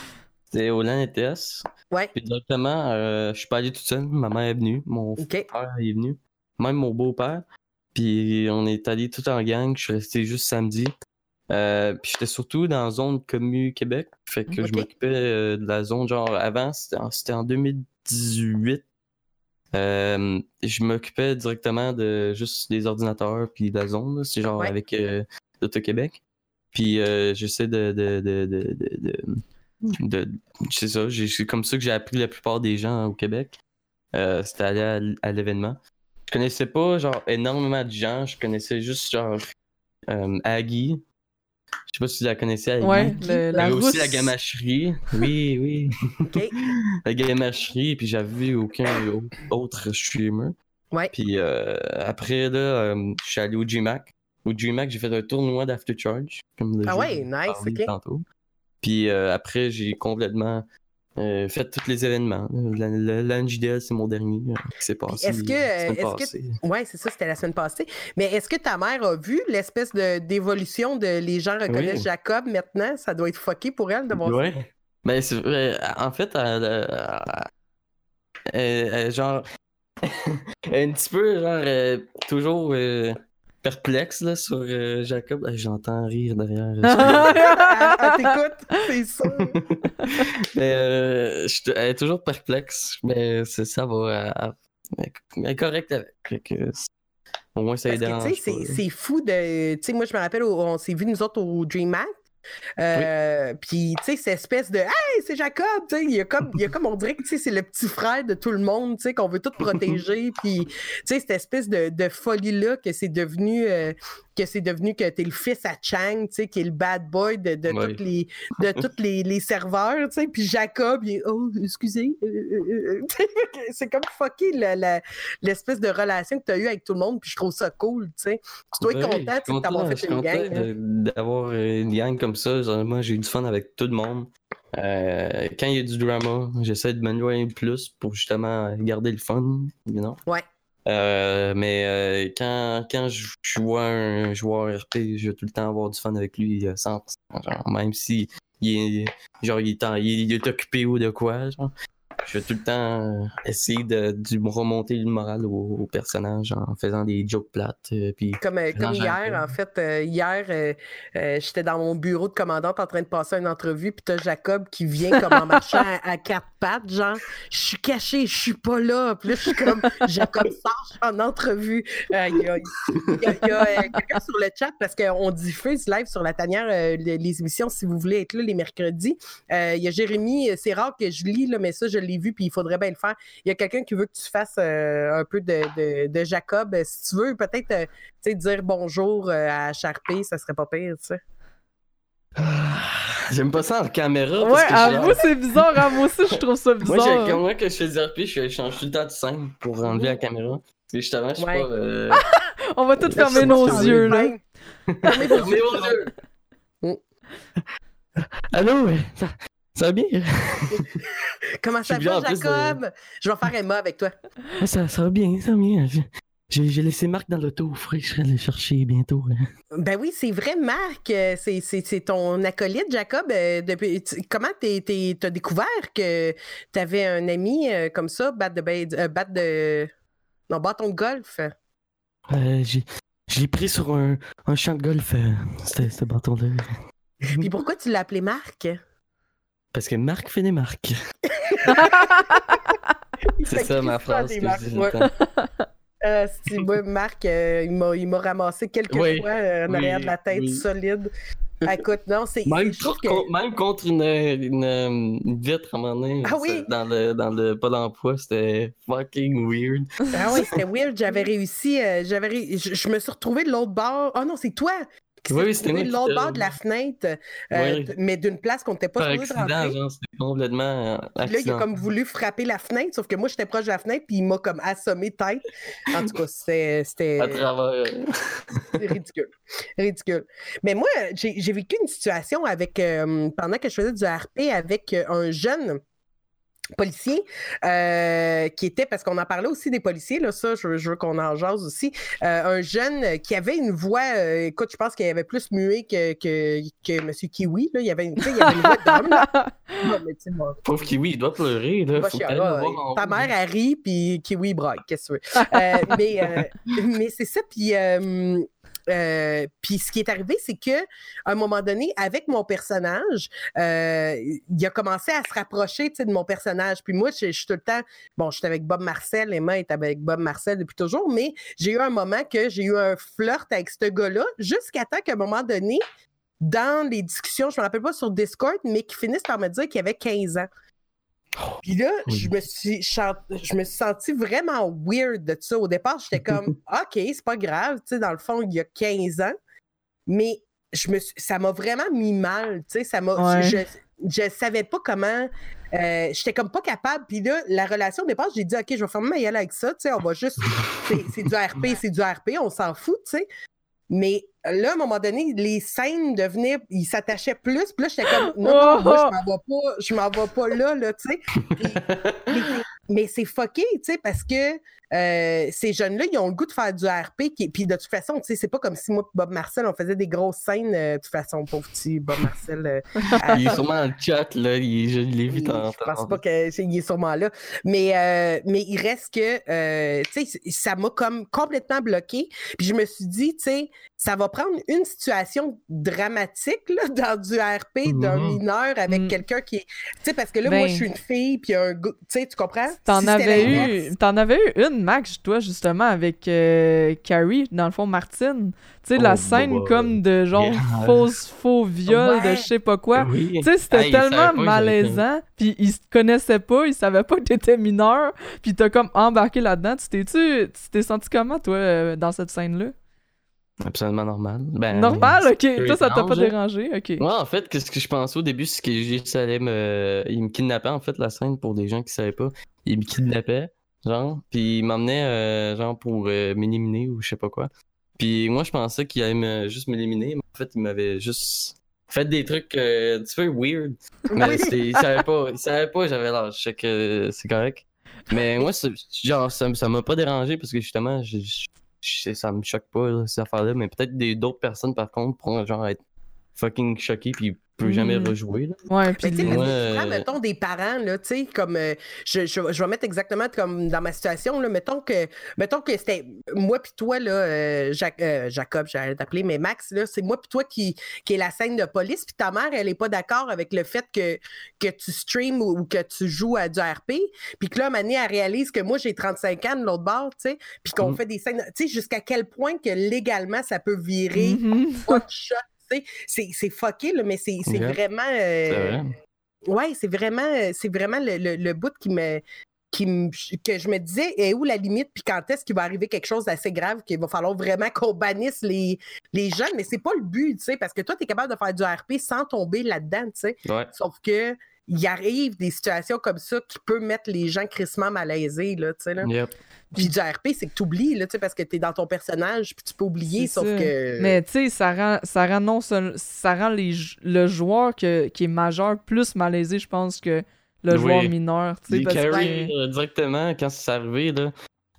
Speaker 3: c'était au LAN ETS.
Speaker 1: Ouais.
Speaker 3: Puis directement, je suis pas allé toute seule, ma mère est venue, mon frère est venu même mon beau-père. Puis on est allé tout en gang, je suis resté juste samedi. Euh, puis j'étais surtout dans la zone commu Québec. Fait que je m'occupais euh, de la zone, genre avant, c'était en, 2018. Euh, je m'occupais directement de juste des ordinateurs puis de la zone. C'est genre avec l'Auto-Québec. Puis j'essaie de, de, de, de, de c'est ça, c'est comme ça que j'ai appris la plupart des gens au Québec. c'était aller à l'événement je connaissais pas genre énormément de gens. Je connaissais juste genre euh, Aggie. Je sais pas si tu la connaissais, Aggie.
Speaker 2: Ouais, la
Speaker 3: aussi la gamacherie. Oui, oui. [laughs] [laughs] la gamacherie, puis j'avais vu aucun autre streamer.
Speaker 1: Ouais.
Speaker 3: Puis euh, après, là, euh, je suis allé au GMAC. Au GMAC, j'ai fait un tournoi d'Aftercharge.
Speaker 1: ah ouais, nice, ok. Tantôt.
Speaker 3: Puis après, j'ai complètement euh, faites tous les événements. L'NJDL, c'est mon dernier euh, qui s'est passé.
Speaker 1: Est-ce que. Est Oui, c'est ça, c'était la semaine passée. Mais est-ce que ta mère a vu l'espèce d'évolution de, les gens reconnaissent Jacob maintenant? Ça doit être fucké pour elle de voir
Speaker 3: ouais. ça. Mais c'est vrai. En fait, elle, genre. [laughs] un petit peu, genre, toujours perplexe là, sur euh, Jacob. J'entends rire derrière.
Speaker 1: elle [laughs] t'écoute, c'est ça. [laughs]
Speaker 3: mais euh, elle est toujours perplexe, mais ça va. Elle, est correcte avec. au moins, ça aide.
Speaker 1: C'est fou de. Tu sais, moi, je me rappelle, on s'est vu nous autres au Dream Euh, puis, tu sais, cette espèce de Hey, c'est Jacob, tu sais, il y a comme, il y a comme on dirait que c'est le petit frère de tout le monde, tu sais, qu'on veut tout protéger. [laughs] puis, tu sais, cette espèce de, de folie-là que c'est devenu, euh, que c'est devenu que t'es le fils à Chang, tu sais, qui est le bad boy de, de tous les, de toutes les, les serveurs, tu sais, puis Jacob, il est Oh, excusez. Euh, [laughs] c'est comme fucké l'espèce de relation que tu as eue avec tout le monde, puis je trouve ça cool, tu sais. Tu dois être content, d'avoir fait une gang.
Speaker 3: Hein. D'avoir une gang comme ça, moi, j'ai eu du fun avec tout le monde. quand il y a du drama, j'essaie de m'éloigner plus pour justement garder le fun, you know?
Speaker 1: Ouais.
Speaker 3: Euh, mais euh, quand, quand je, vois un joueur RP, je vais tout le temps avoir du fun avec lui 100%. Euh, genre, même si il est, genre, il est, il est occupé ou de quoi. Genre je vais tout le temps euh, essayer de, remonter le moral au, personnage en faisant des jokes plates. Euh, puis
Speaker 1: comme, euh, comme hier, en fait, hier, j'étais dans mon bureau de commandante en train de passer une entrevue, puis t'as Jacob qui vient comme en marchant [laughs] à, quatre pattes, genre, je suis caché, je suis pas là. Puis là, je suis comme, [laughs] Jacob sort en entrevue. Il y a, quelqu'un sur le chat parce qu'on diffuse live sur la tanière les, émissions si vous voulez être là les mercredis. Il y a Jérémy, c'est rare que je lis, là, mais ça, je l'ai vu, puis il faudrait bien le faire. Il y a quelqu'un qui veut que tu fasses euh, un peu de, Jacob. Si tu veux, peut-être euh, dire bonjour euh, à Charpé, ça serait pas pire, tu sais.
Speaker 3: J'aime pas ça en caméra.
Speaker 2: Ouais, à vous, c'est bizarre. À moi aussi, je trouve ça bizarre.
Speaker 3: Moi, moi que je fais du RP, je change tout le temps de scène pour enlever la caméra. Et justement, je suis pas. Euh... [laughs]
Speaker 2: On va tous fermer nos yeux, là. [laughs]
Speaker 3: Fermez vos yeux. Allô, ça, va bien? [laughs]
Speaker 1: Comment ça va, Jacob? Je vais faire Emma avec toi.
Speaker 3: Ça, ça va bien, ça va bien. J'ai laissé Marc dans l'auto, je serai le chercher bientôt. Hein.
Speaker 1: Ben oui, c'est vrai, Marc. Euh, c'est ton acolyte, Jacob. Euh, depuis, comment t'as découvert que t'avais un ami euh, comme ça, bat de, bat de. Non, bâton de golf?
Speaker 3: Euh, J'ai pris sur un, un, champ de golf, ce bâton-là.
Speaker 1: Puis pourquoi tu l'as appelé Marc?
Speaker 3: Parce que Marc fait des marques. [laughs] c'est ça ma phrase que je dis [laughs]
Speaker 1: euh, Marc, euh, il m'a ramassé quelques fois euh, en arrière de la tête solide. Écoute, non, c'est.
Speaker 3: Même, même, contre une, une, vitre à un moment donné.
Speaker 1: Ah oui?
Speaker 3: Dans le, dans le pas d'emploi, c'était fucking weird.
Speaker 1: Ah oui, c'était [laughs] weird. J'avais réussi. Euh, j'avais je, me suis retrouvé de l'autre bord. Oh non, c'est toi!
Speaker 3: Oui, c'était de
Speaker 1: l'autre bord de la fenêtre, euh, mais d'une place qu'on n'était pas
Speaker 3: supposé rentrer. C'était complètement accident.
Speaker 1: Là, il a comme voulu frapper la fenêtre, sauf que moi, j'étais proche de la fenêtre, puis il m'a comme assommé tête. En tout cas, c'était...
Speaker 3: À travers...
Speaker 1: ridicule. Ridicule. Mais moi, j'ai vécu une situation avec... Euh, pendant que je faisais du RP avec un jeune policier euh, qui était, parce qu'on en parlait aussi des policiers, là, ça, je, veux qu'on en jase aussi, euh, un jeune qui avait une voix, euh, écoute, je pense qu'il avait plus muet que, que, que M. Kiwi, là. il avait une, il avait une voix d'homme. [laughs]
Speaker 3: Pauvre Kiwi, il doit pleurer, là. Faut
Speaker 1: ta mère, elle rit, puis Kiwi braille, qu'est-ce que tu veux. [laughs] mais mais c'est ça, puis euh, puis ce qui est arrivé, c'est que un moment donné, avec mon personnage, euh, il a commencé à se rapprocher de mon personnage. Puis moi, je, suis tout le temps, bon, j'étais avec Bob Marcel, Emma est avec Bob Marcel depuis toujours, mais j'ai eu un moment que j'ai eu un flirt avec ce gars-là, jusqu'à temps qu'à un moment donné, dans les discussions, je me rappelle pas sur Discord, mais qui finissent par me dire qu'il avait 15 ans. Puis là, je, me suis je me suis senti vraiment weird de ça. Au départ, j'étais [laughs] comme, OK, c'est pas grave, tu sais, dans le fond, il y a 15 ans. Mais je me ça m'a vraiment mis mal, tu sais, ça m'a... Je, je, savais pas comment... Euh, j'étais comme pas capable. Puis là, la relation au départ, j'ai dit, OK, je vais faire ma gueule avec ça, tu sais, on va juste... [laughs] c'est du RP, c'est du RP, on s'en fout, tu sais. Mais là, à un moment donné, les scènes devenaient, ils s'attachaient plus. Puis là, j'étais comme, non, non, moi, je m'en vais pas, je m'en vais pas là, là, tu sais. [laughs] mais c'est fucké, tu sais, parce que euh, ces jeunes-là, ils ont le goût de faire du RP. Qui, puis de toute façon, tu sais, c'est pas comme si moi et Bob Marcel, on faisait des grosses scènes. Euh, de toute façon, pauvre petit Bob Marcel. Euh, [laughs]
Speaker 3: il est sûrement en chat, là. Il, je l'ai vu
Speaker 1: dans. Je pense pas qu'il est sûrement là. Mais, mais il reste que, tu sais, ça m'a comme complètement bloqué. Puis je me suis dit, tu sais, ça va prendre une situation dramatique là, [laughs] dans du RP d'un mm-hmm. mineur avec mm. quelqu'un qui est. Tu sais, parce que là, moi, je ben suis une fille, puis un Tu sais, tu comprends?
Speaker 2: T'en avais, eu, en avais eu une, Max, toi, justement, avec euh, Carrie, dans le fond, Martine. Tu sais, la oh, scène comme de genre fausse, faux viol de je sais pas quoi. Tu sais, c'était tellement malaisant, puis ils se connaissaient pas, ils savaient pas que t'étais mineur, puis t'as comme embarqué là-dedans. Tu t'es-tu, tu t'es senti comment, toi, euh, dans cette scène-là?
Speaker 3: Absolument normal. Ben,
Speaker 2: normal, ok. Toi, ça t'a pas dérangé, ok.
Speaker 3: Moi, en fait, ce que je pensais au début, c'est que juste allait me. Il me kidnappait, en fait, la scène, pour des gens qui savaient pas. Il me kidnappait, genre, puis il m'emmenait, euh, genre, pour euh, m'éliminer ou je sais pas quoi. Puis moi, je pensais qu'il allait me, juste m'éliminer, mais en fait, il m'avait juste fait des trucs euh, un petit peu weird. Mais il savait pas, il [laughs] savait pas, j'avais l'âge. Je sais que c'est correct. Mais moi, genre, ça m'a pas dérangé parce que justement, je ça me choque pas, ces affaires-là, mais peut-être d'autres personnes, par contre, pourront genre être fucking choquées puis peut jamais mm. rejouer. Là.
Speaker 1: Ouais, puis tu sais, mettons des parents, là, tu sais, comme euh, je, je, je, vais mettre exactement comme dans ma situation, là, mettons que mettons que c'était moi puis toi, là, euh, euh, Jacob, j'allais t'appeler, mais Max, là, c'est moi puis toi qui, qui est la scène de police, puis ta mère, elle est pas d'accord avec le fait que, que tu streams ou, que tu joues à du RP, puis que là, Mané, elle réalise que moi, j'ai 35 ans de l'autre bord, tu sais, puis qu'on mm. fait des scènes, tu sais, jusqu'à quel point que légalement, ça peut virer c'est fucké, là, mais c'est vraiment. Euh, ouais, c'est vraiment, c'est vraiment le, le, bout qui me qui que je me disais, est où la limite, puis quand est-ce qu'il va arriver quelque chose d'assez grave, qu'il va falloir vraiment qu'on bannisse les, les jeunes, mais c'est pas le but, tu sais, parce que toi, tu es capable de faire du RP sans tomber là-dedans, tu sais. Sauf que il arrive des situations comme ça qui peuvent mettre les gens crissement malaisés, là, tu sais, là. Puis du RP, c'est que tu oublies, là, parce que tu es dans ton personnage, puis tu peux oublier, sauf que.
Speaker 2: Mais tu sais, ça rend, ça rend, non, ça, rend les, le joueur qui est majeur plus malaisé, je pense, que le joueur mineur. Tu sais,
Speaker 3: euh, directement, quand c'est arrivé, là,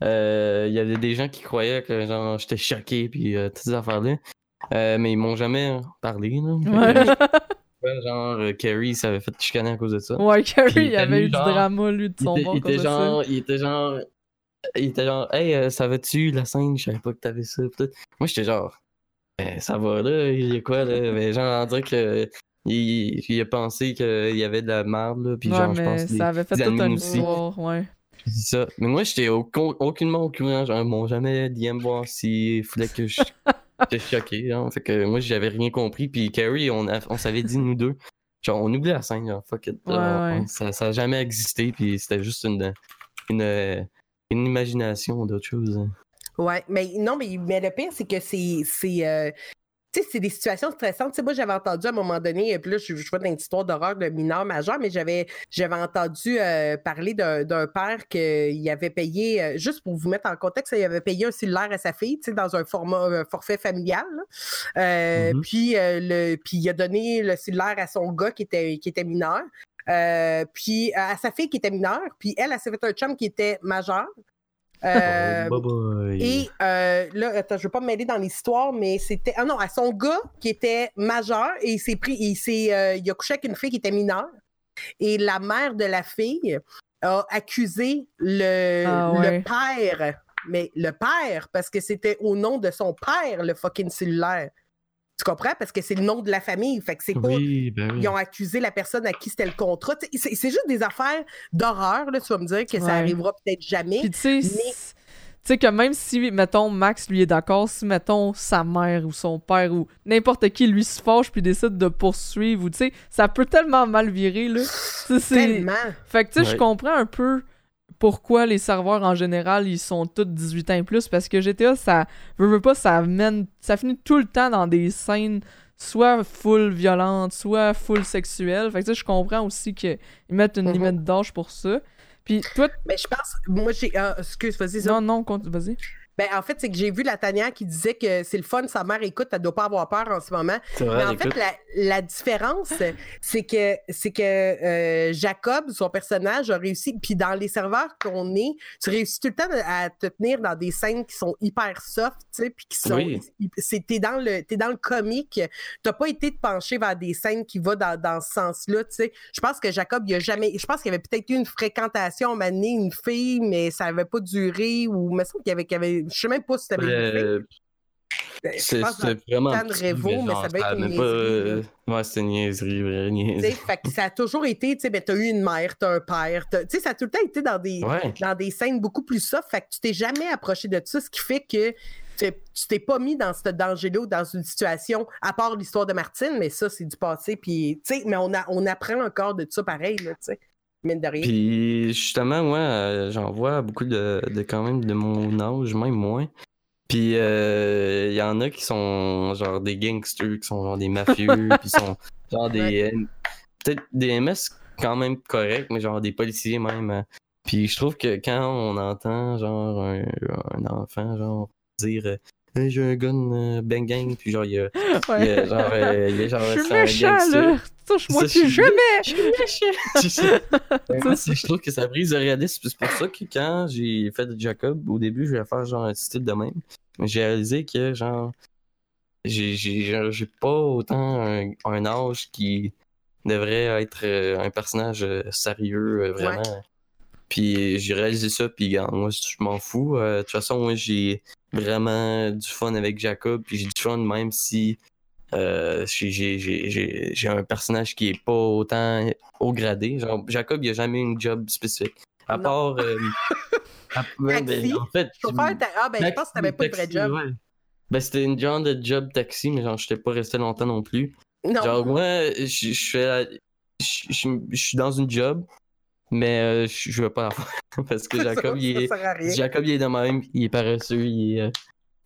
Speaker 3: euh, il y avait des gens qui croyaient que genre j'étais choqué, puis euh, toutes ces affaires-là. mais ils m'ont jamais parlé, là. Ouais. [laughs] [laughs] genre, Carrie s'avait fait chicaner à cause de ça.
Speaker 2: Ouais, Carrie, il avait eu du drama, lui, de son
Speaker 3: bord. Il était genre, il était genre, il était genre, hey, euh, ça va-tu la scène? Je savais pas que t'avais ça. Moi, j'étais genre, ben, ça va là, il y a quoi là? Ben, genre, on dirait que. Il, il, a pensé qu'il y avait de la merde, là. Puis, genre, je pense.
Speaker 2: Ça avait fait toute une histoire, ouais.
Speaker 3: Ça. Mais moi, j'étais aucunement au courant. Genre, bon, jamais DM voir s'il fallait que je. [laughs] J'étais choqué, hein. Fait que moi, j'avais rien compris. Puis Carrie, on, on s'avait dit, nous deux, genre, on oublie la scène, genre, fuck it. ça, ça a jamais existé. Puis c'était juste une, une, une imagination d'autre chose.
Speaker 1: Ouais, mais non, mais, mais le pire, c'est que c'est. c'est euh, tu sais, c'est des situations stressantes. moi, j'avais entendu à un moment donné, puis là, je, je vois dans une histoire d'horreur de mineur majeur, mais j'avais, j'avais entendu euh, parler d'un, père qu'il avait payé, euh, juste pour vous mettre en contexte, il avait payé un cellulaire à sa fille, tu sais, dans un format forfait familial. Mm-hmm. Puis, le, puis il a donné le cellulaire à son gars qui était, qui était mineur. Euh, puis à sa fille qui était mineure, puis elle, elle s'est fait un chum qui était majeur. Euh, oh, et euh, là, attends, je veux pas me mêler dans l'histoire, mais c'était. Ah non, à son gars qui était majeur et il s'est pris. Il, s'est, il a couché avec une fille qui était mineure. Et la mère de la fille a accusé le, ah, le père. Mais le père, parce que c'était au nom de son père, le fucking cellulaire. Tu comprends? Parce que c'est le nom de la famille. Fait que c'est pas. Ben ils ont accusé la personne à qui c'était le contrat. C'est, juste des affaires d'horreur, là, tu vas me dire que ça arrivera peut-être jamais.
Speaker 2: Puis tu sais, que même si, mettons, Max lui est d'accord, si, mettons, sa mère ou son père ou n'importe qui lui se fâche puis décide de poursuivre, ou tu sais, ça peut tellement mal virer, là.
Speaker 1: Tellement.
Speaker 2: Fait que, tu sais, je comprends un peu pourquoi les serveurs en général ils sont tous 18 ans et plus parce que GTA ça veut, pas ça mène ça finit tout le temps dans des scènes soit full violentes soit full sexuelles. Fait que je comprends aussi qu'ils mettent une mhm. limite d'âge pour ça. Puis toi
Speaker 1: mais je pense moi j'ai euh, excuse vas-y
Speaker 2: non non vas-y
Speaker 1: ben, en fait, c'est que j'ai vu la Tania qui disait que c'est le fun, sa mère écoute, elle doit pas avoir peur en ce moment. Mais en fait, la, différence, c'est que c'est que euh, Jacob, son personnage, a réussi. Puis dans les serveurs qu'on est, tu réussis tout le temps à te tenir dans des scènes qui sont hyper soft, tu sais, puis qui sont. T'es dans le es dans le comique. T'as pas été te pencher vers des scènes qui vont dans, dans ce sens-là, tu sais. Je pense que Jacob, il a jamais. Je pense qu'il y avait peut-être eu une fréquentation, à une fille, mais ça avait pas duré, ou me semble qu'il y avait, y sais même pas si c'était
Speaker 3: euh, ben, C'est vraiment
Speaker 1: Révo, mais ça va être une niaiserie.
Speaker 3: Euh, ouais, c'est une niaiserie, vraie niaiserie.
Speaker 1: Fait que ça a toujours été, tu sais, ben, t'as eu une mère, t'as un père, tu sais, ça a tout le temps été dans des, dans des scènes beaucoup plus soft, fait que tu t'es jamais approché de ça, ce qui fait que tu t'es pas mis dans ce danger-là dans une situation, à part l'histoire de Martine, mais ça, c'est du passé, puis, tu sais, mais on, a, on apprend encore de ça pareil, là, tu sais.
Speaker 3: Puis justement, moi, euh, j'en vois beaucoup de, de, quand même de mon âge, même moins. Puis il euh, y en a qui sont genre des gangsters, qui sont genre des mafieux, [laughs] puis sont genre des. Peut-être des MS quand même corrects, mais genre des policiers même. Hein. Puis je trouve que quand on entend genre un, un enfant genre dire j'ai un gun euh, bang gang, puis genre, il y a, [laughs] il y a genre, euh, il y a genre,
Speaker 2: je suis méchant, là! Touche-moi tu jamais! Je
Speaker 3: suis méchant! [laughs] [laughs] je trouve que ça brise le réalisme, c'est pour ça que quand j'ai fait Jacob, au début, je voulais faire genre un style de même, mais j'ai réalisé que genre, j'ai pas autant un, un, âge qui devrait être euh, un personnage sérieux, vraiment. Puis j'ai réalisé ça, puis moi, je m'en fous. de toute façon, moi, j'ai vraiment du fun avec Jacob, puis j'ai du fun même si euh, j'ai un personnage qui est pas autant haut gradé. Genre, Jacob, il a jamais une job spécifique. À part. Euh, [laughs]
Speaker 1: ben, en fait. Ah, ben, je pense que t'avais pas de vrai job.
Speaker 3: Ben, c'était une genre de job taxi, mais genre, j'étais pas resté longtemps non plus. Non. Genre, moi, je fais. Je suis dans une job, Mais euh, je veux pas la faire [laughs] parce que Jacob, il est... Jacob, il est de même, il est paresseux, il est, euh,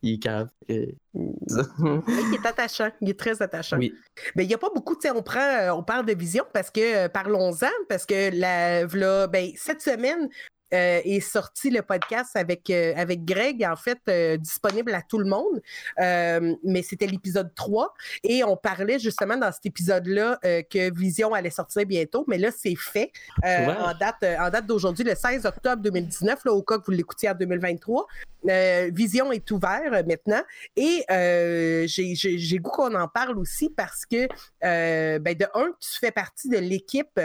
Speaker 3: il est cave. il
Speaker 1: est attachant, il est très attachant.
Speaker 3: Oui.
Speaker 1: Mais il n'y a pas beaucoup, tu sais, on prend, on parle de vision parce que, parlons-en, parce que la, ben, cette semaine, euh, est sorti le podcast avec, euh, avec Greg, en fait, euh, disponible à tout le monde. mais c'était l'épisode 3. Et on parlait justement dans cet épisode-là que Vision allait sortir bientôt. Mais là, c'est fait. en date, en date d'aujourd'hui, le 16 octobre 2019, là, au cas que vous l'écoutiez en 2023. Vision est ouvert maintenant. Et j'ai goût qu'on en parle aussi parce que, ben, de un, tu fais partie de l'équipe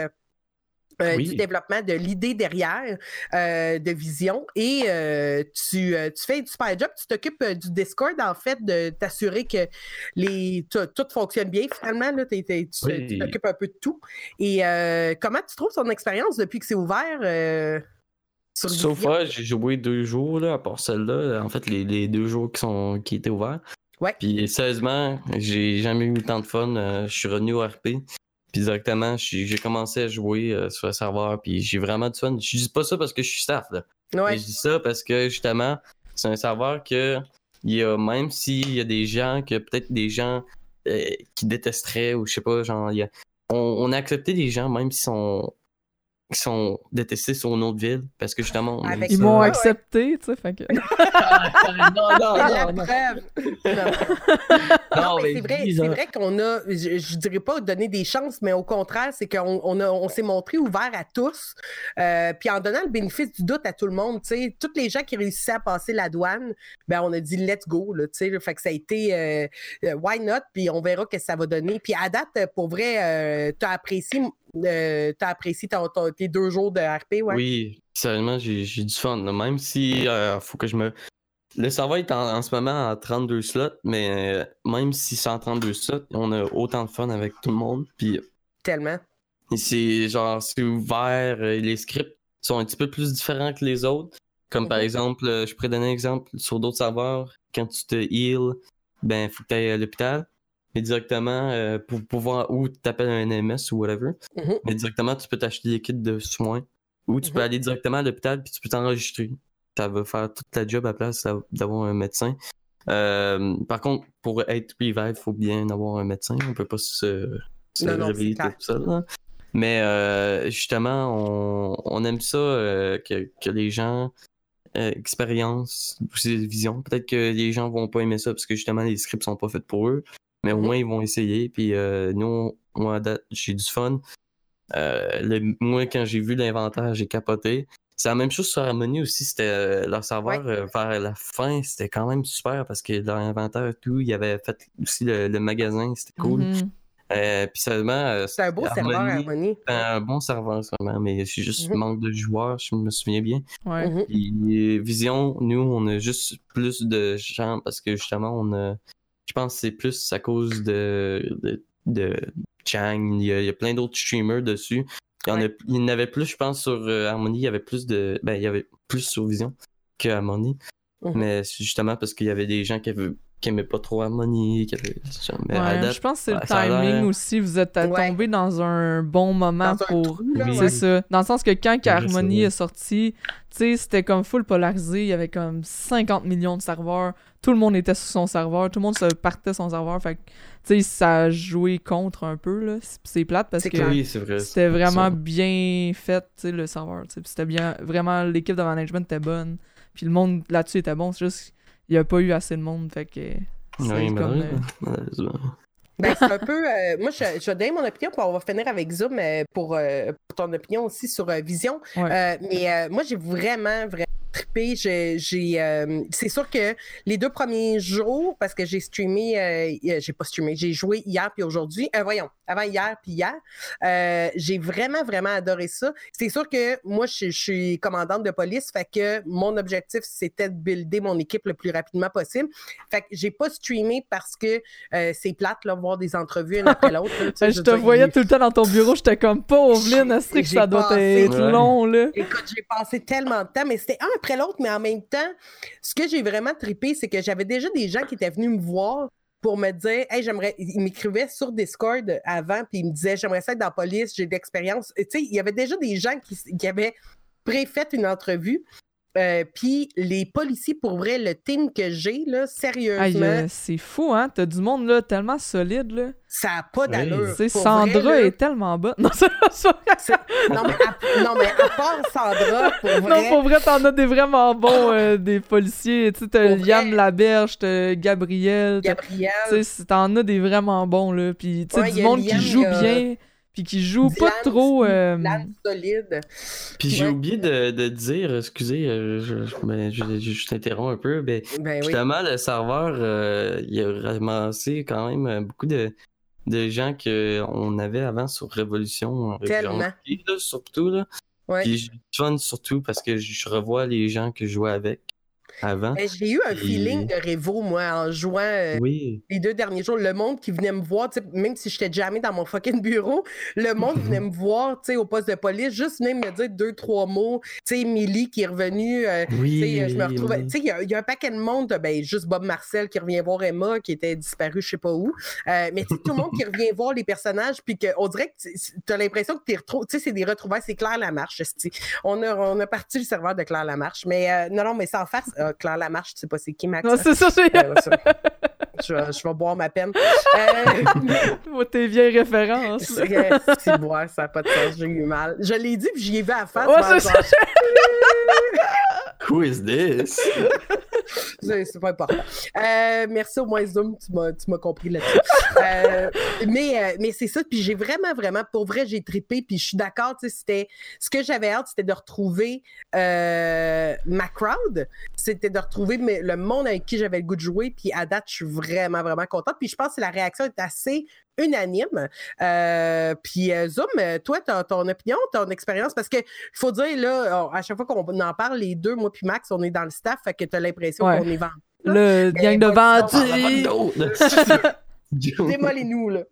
Speaker 1: euh, du développement de l'idée derrière euh, de vision et euh, tu, tu, fais du super job, tu t'occupes du Discord en fait de t'assurer que les tout fonctionne bien finalement là, tu t'occupes un peu de tout et comment tu trouves son expérience depuis que c'est ouvert
Speaker 3: Sauf so j'ai joué deux jours là, à part celle-là, en fait les, les, deux jours qui sont qui étaient ouverts.
Speaker 1: Ouais.
Speaker 3: Puis sérieusement, j'ai jamais eu tant de fun. je suis revenu au RP. Puis directement, j'ai commencé à jouer euh, sur le serveur, puis j'ai vraiment du fun. Je dis pas ça parce que je suis staff, là.
Speaker 1: Ouais.
Speaker 3: Je dis ça parce que justement, c'est un serveur que il y a, même s'il y a des gens, que peut-être des gens euh, qui détesteraient, ou je sais pas, genre, y a, on, on, a accepté des gens, même s'ils sont qui sont détestés sur une autre ville parce que justement
Speaker 2: ils m'ont accepté tu sais fait que... [laughs]
Speaker 3: non non
Speaker 1: non, [laughs] non. non, mais c'est vrai c'est vrai qu'on a je, je, dirais pas donner des chances mais au contraire c'est qu'on on, on s'est montré ouvert à tous euh, puis en donnant le bénéfice du doute à tout le monde tu sais toutes les gens qui réussissaient à passer la douane ben on a dit let's go là tu sais fait que ça a été euh, euh, why not puis on verra ce que ça va donner. Puis à date pour vrai euh, tu as apprécié euh, t'as apprécié tes deux jours de RP, ouais?
Speaker 3: Oui, sérieusement, j'ai du fun. Même si euh, faut que je me. Le serveur est en, ce moment à 32 slots, mais euh, même si c'est en 32 slots, on a autant de fun avec tout le monde. Puis,
Speaker 1: Tellement.
Speaker 3: C'est genre, c'est ouvert. les scripts sont un petit peu plus différents que les autres. Comme par exemple, je pourrais donner un exemple sur d'autres serveurs. Quand tu te heal, ben, faut que tu ailles à l'hôpital mais directement euh, pour pouvoir ou t'appelles un MS ou whatever.
Speaker 1: Mm-hmm.
Speaker 3: Mais directement, tu peux t'acheter des kits de soins ou tu peux mm-hmm. aller directement à l'hôpital puis tu peux t'enregistrer. Ça va faire toute ta job à place d'avoir un médecin. Euh, par contre, pour être revive, il faut bien avoir un médecin. On peut pas se, réveiller tout seul. Mais euh, justement, on, on, aime ça que, que, les gens expérience, vision. Peut-être que les gens vont pas aimer ça parce que justement les scripts sont pas faits pour eux. Mais au moins, ils vont essayer. Puis euh, nous, moi, j'ai du fun. Euh, moi, quand j'ai vu l'inventaire, j'ai capoté. C'est la même chose sur Harmony aussi. C'était euh, leur serveur vers la fin, c'était quand même super parce que leur inventaire et tout, ils avaient fait aussi le, magasin, c'était cool. Mhm. puis seulement.
Speaker 1: c'est un beau serveur, Harmony.
Speaker 3: C'est un bon serveur, seulement, mais c'est juste mhm. manque de joueurs, je me souviens bien.
Speaker 2: Ouais.
Speaker 3: Vision, nous, on a juste plus de gens parce que justement, on a je pense que c'est plus à cause de, de, Chang. Il y, a, plein d'autres streamers dessus. Il y, en a, il y avait plus, je pense, sur euh, Harmony. Il y avait plus de. Ben, il y avait plus sur Vision que Harmony. Mhm. Mais c'est justement parce qu'il y avait des gens qui avaient qui pas trop Harmony. Qui avaient...
Speaker 2: je pense que c'est le timing aussi. Vous êtes tombé dans un bon moment pour. C'est ça. Dans le sens que quand Harmony est sorti, tu sais, c'était comme full polarisé. Il y avait comme 50 millions de serveurs tout le monde était sur son serveur, tout le monde se partait son serveur. Fait tu sais, ça a joué contre un peu, là. C'est plate parce que c'était vraiment bien fait, tu sais, le serveur. C'était bien, vraiment, l'équipe de management était bonne. Puis le monde là-dessus était bon. C'est juste, il n'y a pas eu assez de monde, fait que.
Speaker 3: Oui,
Speaker 1: euh, ben, c'est un peu. Euh, moi, je, je, vais donner mon opinion, puis on va finir avec Zoom euh, pour, pour, ton opinion aussi sur Vision. mais moi, j'ai vraiment, vraiment trippé. J'ai, euh, c'est sûr que les deux premiers jours, parce que j'ai streamé, euh, j'ai pas streamé, j'ai joué hier puis aujourd'hui. Euh, voyons, avant hier puis hier. j'ai vraiment, vraiment adoré ça. C'est sûr que moi, je, suis commandante de police, fait que mon objectif, c'était de builder mon équipe le plus rapidement possible. Fait que j'ai pas streamé parce que c'est plate, là, voir des entrevues une après l'autre.
Speaker 2: je, te voyais tout le temps dans ton bureau, j'étais comme pauvre Lynn, que ça doit être long, là.
Speaker 1: Écoute, j'ai passé tellement de temps, mais c'était un après l'autre, mais en même temps, ce que j'ai vraiment trippé, c'est que j'avais déjà des gens qui étaient venus me voir pour me dire, hey, j'aimerais. Il m'écrivait sur Discord avant, puis il me disait, j'aimerais ça être dans la police, j'ai de l'expérience. Tu sais, il y avait déjà des gens qui, qui avaient préfait une entrevue. Euh, puis les policiers, pour vrai, le team que j'ai, là, sérieusement.
Speaker 2: Euh, c'est fou, hein? T'as du monde là, tellement solide, là.
Speaker 1: Ça n'a pas d'allure.
Speaker 2: Sandra est tellement bonne. [laughs] Non, c'est
Speaker 1: non, mais à... non, mais à part Sandra, pour vrai.
Speaker 2: Non, pour vrai, t'en as des vraiment bons, euh, des policiers. Tu sais, t'as Yann Laberge, t'as Gabriel.
Speaker 1: Gabriel.
Speaker 2: Tu sais, t'en as des vraiment bons, là. Puis, tu sais, du monde qui joue bien puis qui joue pas trop. Euh...
Speaker 1: solide.
Speaker 3: Puis j'ai oublié de, de, dire, excusez, euh, je, je, je, t'interromps un peu, mais ben justement, le serveur, euh, il a ramassé quand même euh, beaucoup de, de gens qu'on avait avant sur Révolution.
Speaker 1: Tellement.
Speaker 3: surtout, là. Ouais. Puis je fun surtout parce que je revois les gens que je jouais avec avant.
Speaker 1: J'ai eu un feeling de Révo, moi, en jouant euh, les deux derniers jours. Le monde qui venait me voir, même si j'étais jamais dans mon fucking bureau, le monde mhm. venait me voir au poste de police, juste venait me dire deux, trois mots. Tu sais, Millie qui est revenue. Euh, oui, je me retrouve. Tu sais, il y, a un paquet de monde, ben, juste Bob Marcel qui revient voir Emma, qui était disparu, je sais pas où. Euh, mais tout le monde qui [laughs] revient voir les personnages, puis qu'on dirait que tu as l'impression que tu sais, c'est des retrouvailles, c'est Claire Lamarche. On a, on a parti le serveur de Claire Lamarche. Mais non, non, mais sans Claire Lamarche, tu sais pas c'est qui, Max?
Speaker 2: Non, c'est ça, c'est...
Speaker 1: Euh, je, vais, je vais boire ma peine.
Speaker 2: Euh... tes vieilles références.
Speaker 1: C'est boire, ça n'a pas de sens, j'ai eu mal. Je l'ai dit, puis j'y ai vu à la face. Ouais, c'est ça. [laughs]
Speaker 3: Who is this? [laughs]
Speaker 1: c'est pas important. Euh, merci au moins Zoom, tu m'as compris là-dessus. Euh, mais euh, mais c'est ça, puis j'ai vraiment, vraiment, pour vrai, j'ai trippé, puis je suis d'accord, tu sais, c'était... Ce que j'avais hâte, c'était de retrouver ma crowd, c'était de retrouver le monde avec qui j'avais le goût de jouer, puis à date, je suis vraiment, vraiment contente, puis je pense que la réaction est assez unanime. Euh, puis euh, Zoom, toi, ton opinion, ton expérience, parce qu'il faut dire, là, à chaque fois qu'on en parle, les deux, moi puis Max, on est dans le staff, fait que tu as l'impression qu'on est vendu.
Speaker 2: Le gang de vendus! [laughs]
Speaker 1: Démolez-nous, là.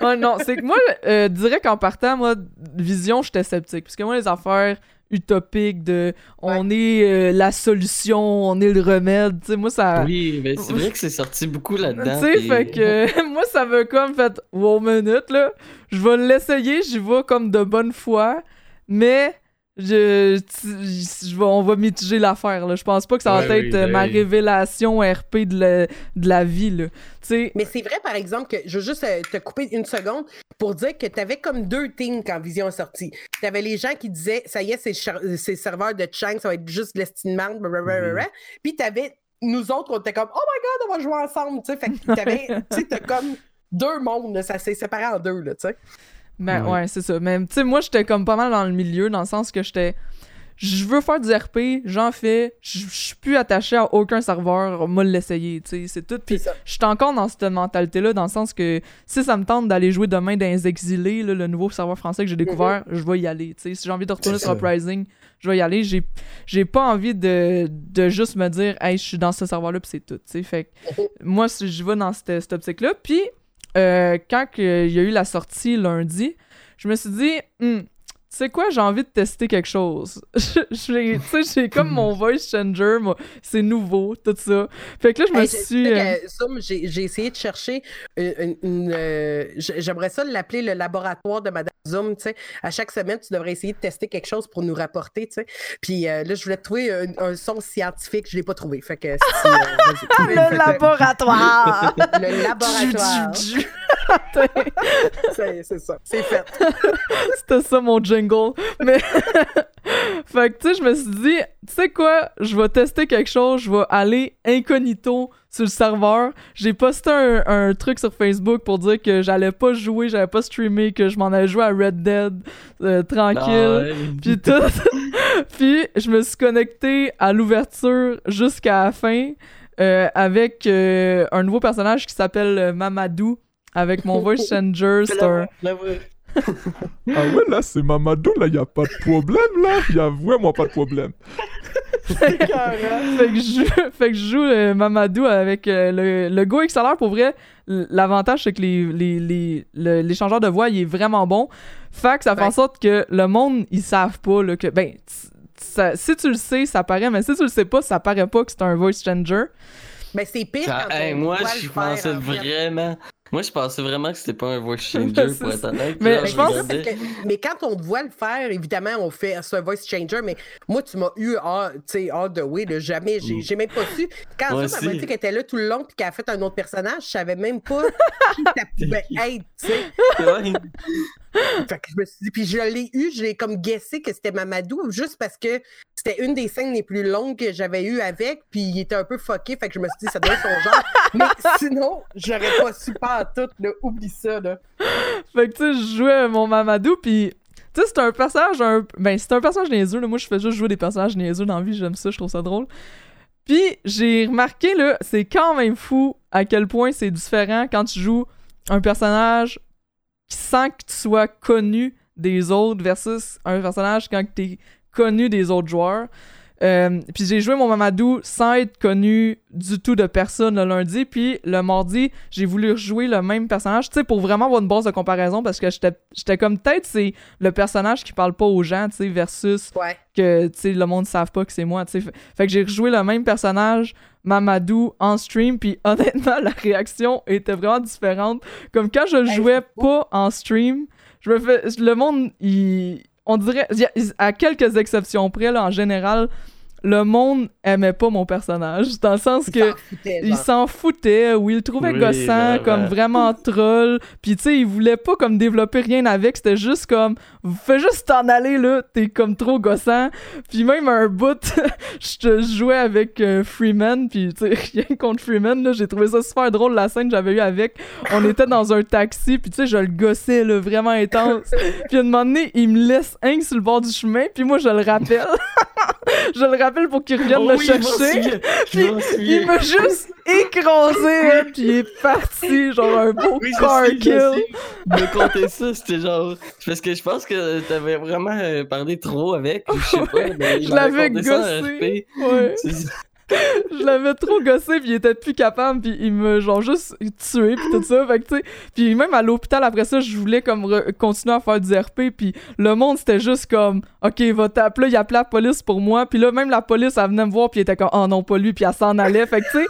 Speaker 2: ouais, non, c'est que moi, euh, dirais qu'en partant, moi, vision, j'étais sceptique. Parce que moi, les affaires utopique de on est euh, la solution, on est le remède. Tu sais, moi, ça.
Speaker 3: Oui, mais c'est vrai [laughs] que c'est sorti beaucoup là-dedans.
Speaker 2: Tu sais, fait que [laughs] [laughs] moi, ça veut comme fait, wow, minute, là. Je vais l'essayer, j'y vais comme de bonne foi, mais je, je, on va mitiger l'affaire. Je pense pas que ça va être euh, ma révélation RP de la, de la vie. Là.
Speaker 1: Mais c'est vrai, par exemple, que je veux juste euh, te couper une seconde pour dire que tu avais comme deux teams quand Vision est sortie. Tu avais les gens qui disaient ça y est, c'est serveur de Chang, ça va être juste l'estimement, mm-hmm. puis tu avais nous autres, on était comme oh my god, on va jouer ensemble. Fait que [laughs] tu as comme deux mondes, ça s'est séparé en deux. Là, sais.
Speaker 2: Ben ouais, c'est ça. Mais tu sais, moi, j'étais comme pas mal dans le milieu, dans le sens que j'étais. Je veux faire du RP, j'en fais, je suis plus attaché à aucun serveur, moi l'essayer, tu sais, c'est tout. Puis je suis encore dans cette mentalité-là, dans le sens que si ça me tente d'aller jouer demain dans les exilés, le nouveau serveur français que j'ai découvert, mhm. je vais y aller, tu sais. Si j'ai envie de retourner sur Uprising, je vais y aller. J'ai, j'ai pas envie de, de juste me dire, hey, je suis dans ce serveur-là, puis c'est tout, tu sais. Fait que mhm. moi, je vais dans cette, cette optique-là. Puis euh, quand il y a eu la sortie lundi, je me suis dit, hmm, tu sais quoi, j'ai envie de tester quelque chose. [laughs] tu sais, j'ai comme mon voice changer, c'est nouveau, tout ça. Fait que là, je me suis.
Speaker 1: Euh, j'ai essayé de chercher une. Euh, j'aimerais ça l'appeler le laboratoire de Madame Zoom, tu sais. À chaque semaine, tu devrais essayer de tester quelque chose pour nous rapporter, tu sais. Puis euh, là, je voulais trouver un, son scientifique, je l'ai pas trouvé. Fait que.
Speaker 2: le laboratoire! [laughs]
Speaker 1: le laboratoire! [laughs] c'est ça, c'est fait.
Speaker 2: C'était ça mon jingle. Mais. [laughs] fait que, tu sais, je me suis dit, tu sais quoi, je vais tester quelque chose, je vais aller incognito sur le serveur. J'ai posté un, truc sur Facebook pour dire que j'allais pas jouer, j'allais pas streamer, que je m'en allais jouer à Red Dead euh, tranquille. Puis tout. [laughs] puis je me suis connecté à l'ouverture jusqu'à la fin. Euh, avec euh, un nouveau personnage qui s'appelle Mamadou avec mon [laughs] voice changer.
Speaker 4: Ah ouais, là, c'est Mamadou, là, y a pas de problème, là. Y a vraiment pas de problème.
Speaker 2: fait, que, fait, que je, joue euh, Mamadou avec euh, le, le Go XLR, pour vrai. L'avantage, c'est que les, les, l'échangeur de voix, il est vraiment bon. Fait que ça fait en sorte que le monde, ils savent pas, là, que, ben, si tu le sais, ça paraît, mais si tu le sais pas, ça paraît pas que c'est un voice changer.
Speaker 1: Ben, c'est pire
Speaker 3: Ça-
Speaker 1: quand
Speaker 3: hey,
Speaker 1: on
Speaker 3: moi, je pensais
Speaker 1: en fait.
Speaker 3: vraiment. Moi, je pensais vraiment que c'était pas un voice [laughs] changer, pour être honnête.
Speaker 2: Mais
Speaker 3: Là,
Speaker 2: je pense-
Speaker 1: c'est ça,
Speaker 3: regardais.
Speaker 1: parce que- mais quand on te voit le faire, évidemment, on fait c'est un voice changer, mais moi, tu m'as eu all, all the way, là, jamais. J'ai, même pas su. Quand
Speaker 3: Moi
Speaker 1: ça m'a dit qu'elle était là tout le long puis qu'elle a fait un autre personnage, je savais même pas [laughs] qui ça pouvait [laughs] être, tu sais.
Speaker 3: Ouais.
Speaker 1: Fait que je me suis dit, puis je l'ai eu, j'ai comme guessé que c'était Mamadou, juste parce que c'était une des scènes les plus longues que j'avais eues avec, puis il était un peu fucké, fait que je me suis dit, ça doit être son genre. [laughs] Mais sinon, j'aurais pas su pas à tout, là. Oublie ça, là.
Speaker 2: Fait que, tu sais, je jouais mon Mamadou, puis tu sais, c'est un personnage, un... ben, c'est un personnage niaiseux, là. Moi, je fais juste jouer des personnages niaiseux dans la vie, j'aime ça, je trouve ça drôle. Puis, j'ai remarqué, là, c'est quand même fou à quel point c'est différent quand tu joues un personnage qui sent que tu sois connu des autres versus un personnage quand t'es connu des autres joueurs. Euh, puis j'ai joué mon Mamadou sans être connu du tout de personne le lundi. Puis le mardi, j'ai voulu rejouer le même personnage, tu sais, pour vraiment avoir une base de comparaison parce que j'étais comme peut-être c'est le personnage qui parle pas aux gens, tu sais, versus
Speaker 1: Ouais.
Speaker 2: que tu sais le monde ne savent pas que c'est moi, tu sais. Fait- que j'ai rejoué le même personnage Mamadou en stream puis [laughs] honnêtement la réaction était vraiment différente. Comme quand je le jouais pas en stream, je me fais le monde il on dirait à quelques exceptions près là en général le monde aimait pas mon personnage dans le sens
Speaker 1: Il
Speaker 2: que
Speaker 1: s'en foutait,
Speaker 2: il s'en foutait ou il le trouvait
Speaker 3: Oui,
Speaker 2: gossant,
Speaker 3: vraiment.
Speaker 2: comme vraiment troll. Puis tu sais, il voulait pas comme développer rien avec, c'était juste comme fais juste t'en aller là, t'es comme trop gossant. Puis même un bout, [laughs] je te jouais avec euh, Freeman, puis tu sais [laughs] rien contre Freeman là, j'ai trouvé ça super drôle la scène que j'avais eu avec. On était dans un taxi, puis tu sais je le gossais là vraiment intense. Puis à un moment donné, il me laisse un sur le bord du chemin, puis moi je le rappelle. [laughs] je le rappelle pour qu'il revienne
Speaker 3: Oh
Speaker 2: me
Speaker 3: oui,
Speaker 2: chercher. [laughs] Il m'a juste écrasé, hein, puis il est parti, genre un beau
Speaker 3: Oui,
Speaker 2: car
Speaker 3: sais,
Speaker 2: kill.
Speaker 3: Me compter ça, c'était genre. Parce que je pense que t'avais vraiment euh, parlé trop avec. Je sais pas. [laughs] mais
Speaker 2: Je l'avais gossé. Ouais. Je l'avais trop gossé, puis il était plus capable, puis il m'a genre juste tué, puis tout ça. Fait que tu sais, puis même à l'hôpital après ça, je voulais comme continuer à faire du RP, puis le monde c'était juste comme, ok, va t'appeler, il appelait la police pour moi, puis là même la police elle venait me voir, puis était comme, oh non pas lui, puis elle s'en allait. Fait que tu sais,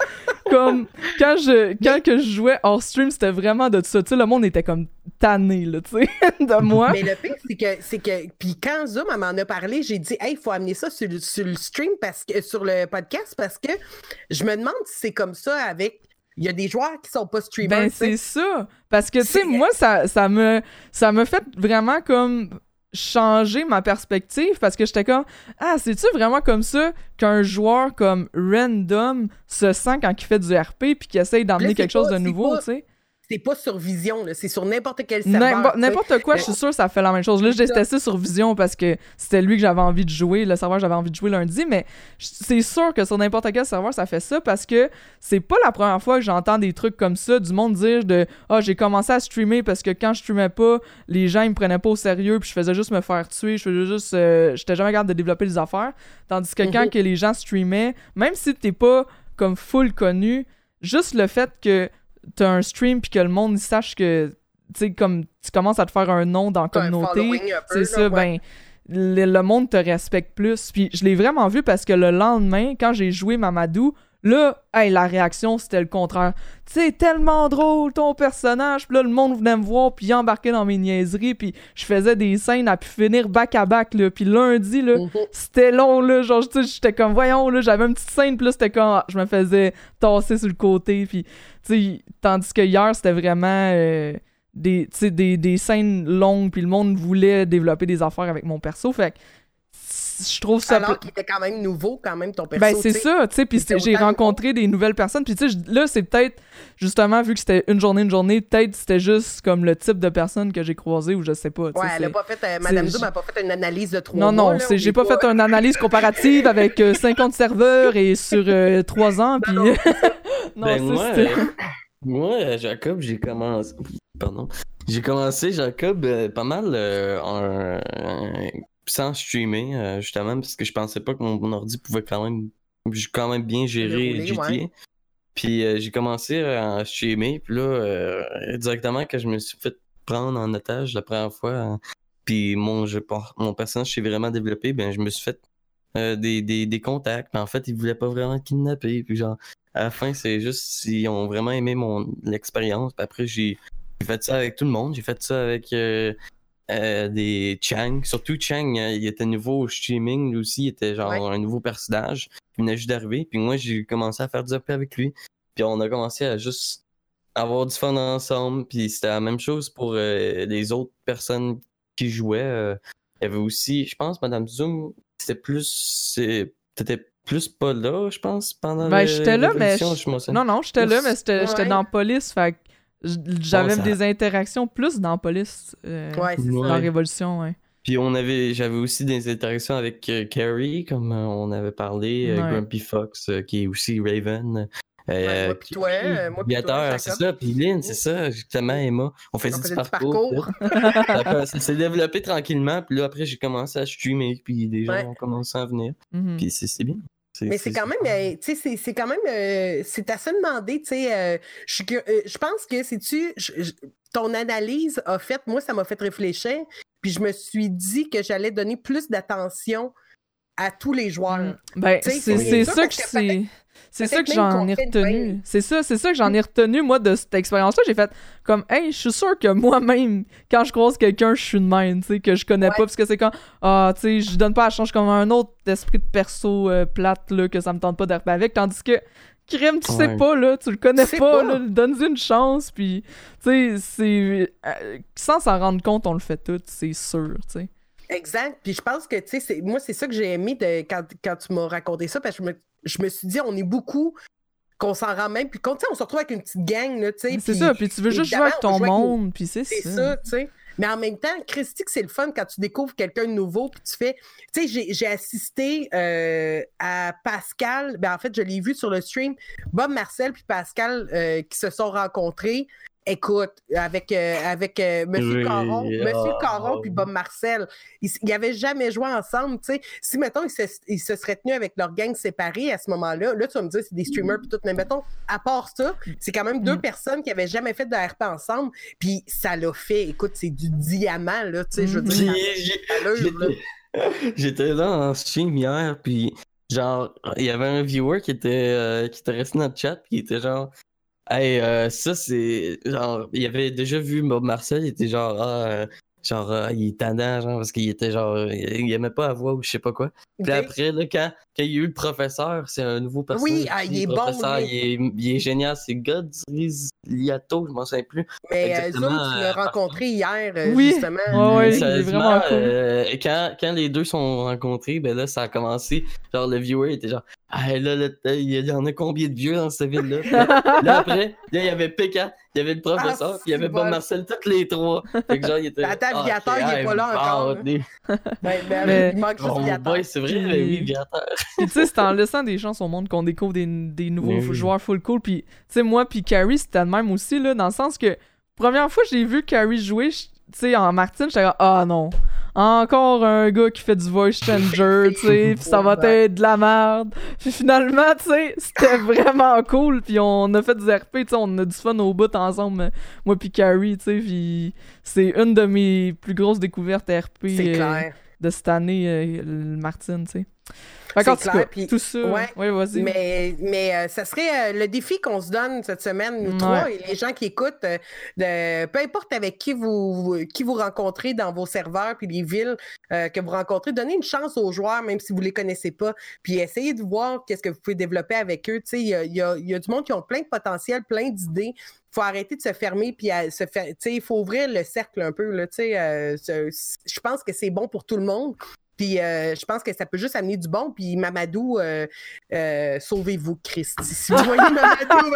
Speaker 2: comme quand je quand que je jouais hors stream, c'était vraiment de ça. Tu sais, le monde était comme tanné là, tu sais, [laughs] de moi.
Speaker 1: Mais le pire, c'est que, c'est que, puis quand Zoom m'en a parlé, j'ai dit, hey, il faut amener ça sur, le- sur le stream parce que, sur le podcast parce que je me demande si c'est comme ça avec. Il y a des joueurs qui sont pas streamers.
Speaker 2: Ben, c'est ça. Parce que, tu sais, moi, ça, ça me ça me fait vraiment comme changer ma perspective parce que j'étais comme ah c'est-tu vraiment comme ça qu'un joueur comme random se sent quand il fait du RP puis qu'il essaye d'emmener quelque chose
Speaker 1: pas-
Speaker 2: de nouveau tu sais?
Speaker 1: C'est pas sur Vision, là, c'est sur n'importe quel serveur.
Speaker 2: N'importe
Speaker 1: sais.
Speaker 2: n'importe quoi, je suis sûr que ça fait la même chose. Là, j'ai testé sur Vision parce que c'était lui que j'avais envie de jouer, le serveur que j'avais envie de jouer lundi, mais c'est sûr que sur n'importe quel serveur, ça fait ça parce que c'est pas la première fois que j'entends des trucs comme ça, du monde dire de Ah, j'ai commencé à streamer parce que quand je streamais pas, les gens ils me prenaient pas au sérieux, puis je faisais juste me faire tuer, je faisais juste. euh, J'étais jamais capable de développer des affaires. Tandis que quand
Speaker 1: Mhm.
Speaker 2: que les gens streamaient, même si t'es pas comme full connu, juste le fait que t'as un stream puis que le monde sache que tu sais comme tu commences à te faire un nom dans la communauté c'est ça ben le, le monde te respecte plus. Puis je l'ai vraiment vu parce que le lendemain quand j'ai joué Mamadou là hey, la réaction c'était le contraire. C'est tellement drôle ton personnage. Puis là le monde venait me voir puis embarquait dans mes niaiseries puis je faisais des scènes à pu finir back à back là. Puis lundi là
Speaker 1: Mhm.
Speaker 2: c'était long là. Genre j'étais comme voyons là j'avais une petite scène puis là c'était comme je me faisais tasser sur le côté puis tu sais tandis que hier c'était vraiment euh, des des, des scènes longues puis le monde voulait développer des affaires avec mon perso. Fait que je trouve ça
Speaker 1: Alors qu'il était quand même nouveau, quand même, ton perso.
Speaker 2: ben c'est ça, tu sais, puis j'ai rencontré des nouvelles personnes, puis tu sais, là c'est peut-être justement vu que c'était une journée une journée, peut-être c'était juste comme le type de personne que j'ai croisé ou je sais pas. tu sais,
Speaker 1: Ouais, elle a pas fait, euh, Madame Zoom n'a pas fait une analyse de trois
Speaker 2: non,
Speaker 1: mois.
Speaker 2: non, j'ai pas fait une analyse comparative avec euh, 50 serveurs et sur 3 ans, puis...
Speaker 1: Non, [laughs]
Speaker 2: non,
Speaker 3: Ben,
Speaker 2: ça,
Speaker 3: moi, euh, euh, Jacob, j'ai commencé. Pardon. J'ai commencé, Jacob, euh, pas mal euh, en- euh, sans streamer, euh, justement, parce que je pensais pas que mon, mon ordi pouvait quand même, quand même bien gérer
Speaker 1: rouler,
Speaker 3: GTA.
Speaker 1: ouais.
Speaker 3: Puis euh, j'ai commencé à streamer, puis là, euh, directement quand je me suis fait prendre en otage la première fois, euh, puis mon, jeu, mon personnage s'est vraiment développé, ben je me suis fait des, des, des contacts. Puis en fait, ils voulaient pas vraiment kidnapper. Puis genre, À la fin, c'est juste s'ils ont vraiment aimé mon l'expérience. Puis après, j'ai j'ai fait ça avec tout le monde. J'ai fait ça avec euh, des Chang. Surtout Chang, euh, il était nouveau au streaming. Lui aussi, il était genre
Speaker 1: Ouais.
Speaker 3: un nouveau personnage. Il venait juste d'arriver. Puis moi, j'ai commencé à faire du RP avec lui. Puis on a commencé à juste avoir du fun ensemble. Puis c'était la même chose pour euh, les autres personnes qui jouaient. euh. il y avait aussi, je pense, Madame Zoom, c'était plus. T'étais plus pas là, je pense, pendant
Speaker 2: Ben,
Speaker 3: le-
Speaker 2: j'étais là, mais je-. Non, non, j'étais là, mais c'était-
Speaker 1: Ouais.
Speaker 2: j'étais dans la police, fait j'avais
Speaker 3: ça-
Speaker 2: des interactions plus dans la police. euh,
Speaker 1: Ouais, c'est
Speaker 3: Ouais.
Speaker 2: Dans
Speaker 1: ça.
Speaker 2: Révolution, ouais.
Speaker 3: Puis on avait, j'avais aussi des interactions avec euh, Carrie, comme euh, on avait parlé, euh,
Speaker 2: Ouais.
Speaker 3: Grumpy Fox, euh, qui est aussi Raven.
Speaker 1: Ouais, moi pis toi, moi toi,
Speaker 3: Viateur, c'est ça. Puis Lynn, c'est ça. Justement, Emma. On faisait
Speaker 1: On
Speaker 3: du
Speaker 1: faisait du
Speaker 3: parcours.
Speaker 1: parcours.
Speaker 3: ça s'est [laughs] développé tranquillement. Puis là, après, j'ai commencé à streamer. Puis des gens
Speaker 1: Ouais.
Speaker 3: ont commencé à venir.
Speaker 2: Mhm.
Speaker 3: Puis c'est c'est bien.
Speaker 1: Mais c'est quand même, euh, tu sais, c'est- c'est quand même, euh, c'est à se demander, tu sais, euh, je pense que si tu, ton analyse a fait, moi, ça m'a fait réfléchir, puis je me suis dit que j'allais donner plus d'attention à tous les joueurs.
Speaker 2: Ben,
Speaker 1: Tu sais,
Speaker 2: c'est
Speaker 1: ça
Speaker 2: que c'est. C'est ça que j'en ai retenu. C'est ça, c'est ça que j'en ai retenu, moi, de cette expérience-là. J'ai fait comme, hey, je suis sûr que moi-même, quand je croise quelqu'un, je suis de même, tu sais, que je connais
Speaker 1: Ouais.
Speaker 2: pas, parce que c'est quand, ah, tu sais, je donne pas la chance comme un autre esprit de perso euh, plate, là, que ça me tente pas d'arriver avec, tandis que. Crème, tu sais
Speaker 3: Ouais.
Speaker 2: pas, là, tu le connais
Speaker 1: Tu sais
Speaker 2: pas,
Speaker 1: pas.
Speaker 2: là, donne-lui une chance, puis, tu sais, c'est. euh, sans s'en rendre compte, on le fait tout, c'est sûr, tu sais.
Speaker 1: Exact. Puis je pense que, tu sais, moi, c'est ça que j'ai aimé de, quand, quand tu m'as raconté ça, parce que je me, je me suis dit, on est beaucoup, qu'on s'en rend même, puis quand, tu sais, on se retrouve avec une petite gang, là, tu sais.
Speaker 2: C'est ça, puis tu veux juste jouer avec
Speaker 1: on
Speaker 2: ton
Speaker 1: avec
Speaker 2: monde, puis c'est
Speaker 1: C'est
Speaker 2: ça.
Speaker 1: ça, tu sais. Mais en même temps, Christy, c'est le fun quand tu découvres quelqu'un de nouveau, puis tu fais. Tu sais, j'ai- j'ai assisté euh, à Pascal, ben en fait, je l'ai vu sur le stream, Bob Marcel puis Pascal euh, qui se sont rencontrés. Écoute, avec, euh, avec euh, Monsieur
Speaker 3: Oui,
Speaker 1: Caron, Monsieur
Speaker 3: ah.
Speaker 1: Caron puis Bob Marcel, ils ils avaient jamais joué ensemble, tu sais. Si, mettons, ils se, ils se seraient tenus avec leur gang séparée à ce moment-là, là, tu vas me dire, c'est des streamers puis tout, mais mettons, à part ça, c'est quand même deux
Speaker 2: Mm.
Speaker 1: personnes qui avaient jamais fait de RP ensemble, puis ça l'a fait. Écoute, c'est du diamant, là, tu sais, je veux dire.
Speaker 3: J'étais [laughs] j'étais là en stream hier, puis genre, il y avait un viewer qui était, euh, qui était resté dans le chat, puis il était genre, hey, euh, ça c'est. Genre, il avait déjà vu Bob Marcel, il était genre, ah, euh, genre, ah, il est tendant, genre, parce qu'il était genre, euh, il aimait pas la voix ou je sais pas quoi. Puis après, là, quand, quand il y a eu le professeur, c'est un nouveau personnage.
Speaker 1: Oui, ah, il est
Speaker 3: le
Speaker 1: bon,
Speaker 3: professeur,
Speaker 1: lui.
Speaker 3: il, est, il est génial, c'est Liato, je m'en souviens plus.
Speaker 1: Mais euh,
Speaker 3: Exactement,
Speaker 1: Zoom, tu l'as
Speaker 3: euh,
Speaker 1: rencontré hier, euh,
Speaker 2: Oui.
Speaker 1: justement.
Speaker 2: Ouais, ouais, il est
Speaker 3: Sérieusement,
Speaker 2: vraiment cool.
Speaker 3: euh, quand, quand les deux sont rencontrés, ben là, ça a commencé. Genre, le viewer était genre, ah là, là, il y en a combien de vieux dans cette ville-là? Là, là, [laughs] après, là, il y avait P4, il y avait le professeur,
Speaker 1: Ah,
Speaker 3: puis il y avait
Speaker 1: c'est
Speaker 3: Bob
Speaker 1: bon.
Speaker 3: Marcel, tous les trois. Fait que genre, il était. [laughs]
Speaker 1: Attends,
Speaker 3: ah,
Speaker 1: Viateur,
Speaker 3: ok,
Speaker 1: il est
Speaker 3: ah,
Speaker 1: pas là encore,
Speaker 3: bon,
Speaker 1: là.
Speaker 3: des-
Speaker 1: Ben, ben,
Speaker 2: Mais-
Speaker 1: il manque juste Viateur.
Speaker 3: boy, c'est vrai, oui, Viateur. [laughs]
Speaker 2: Puis tu sais, c'est en laissant des chances au monde qu'on découvre des, des nouveaux
Speaker 3: oui.
Speaker 2: joueurs full cool. Puis tu sais, moi puis Carrie, c'était le même aussi, là, dans le sens que première fois que j'ai vu Carrie jouer, tu sais, en Martine, j'étais comme, ah non, encore un gars qui fait du voice changer, [laughs] tu sais, puis ça va être de la merde. Puis finalement, tu sais, c'était [laughs] vraiment cool. Puis on a fait du RP, tu sais, on a du fun au bout ensemble, moi puis Carrie, tu sais, puis c'est une de mes plus grosses découvertes RP.
Speaker 1: C'est
Speaker 2: euh, de cette année, euh, le Martine, tu sais. Qu'en tout
Speaker 1: clair,
Speaker 2: cas,
Speaker 1: puis-
Speaker 2: tout ça.
Speaker 1: ouais,
Speaker 2: Ouais, vas-y.
Speaker 1: Mais, mais euh, ça serait euh, le défi qu'on se donne cette semaine, nous
Speaker 2: Ouais.
Speaker 1: trois, et les gens qui écoutent, euh, de, peu importe avec qui vous, qui vous rencontrez dans vos serveurs, puis les villes euh, que vous rencontrez, donnez une chance aux joueurs, même si vous les connaissez pas, puis essayez de voir qu'est-ce que vous pouvez développer avec eux. Tu sais, Il y a, y a- il y a du monde qui ont plein de potentiel, plein d'idées. Il faut arrêter de se fermer, puis à se faire, tu sais, il faut ouvrir le cercle un peu. Là, euh, je pense que c'est bon pour tout le monde. Puis euh, je pense que ça peut juste amener du bon. Puis Mamadou, euh, euh, sauvez-vous, Christ. Si vous voyez Mamadou,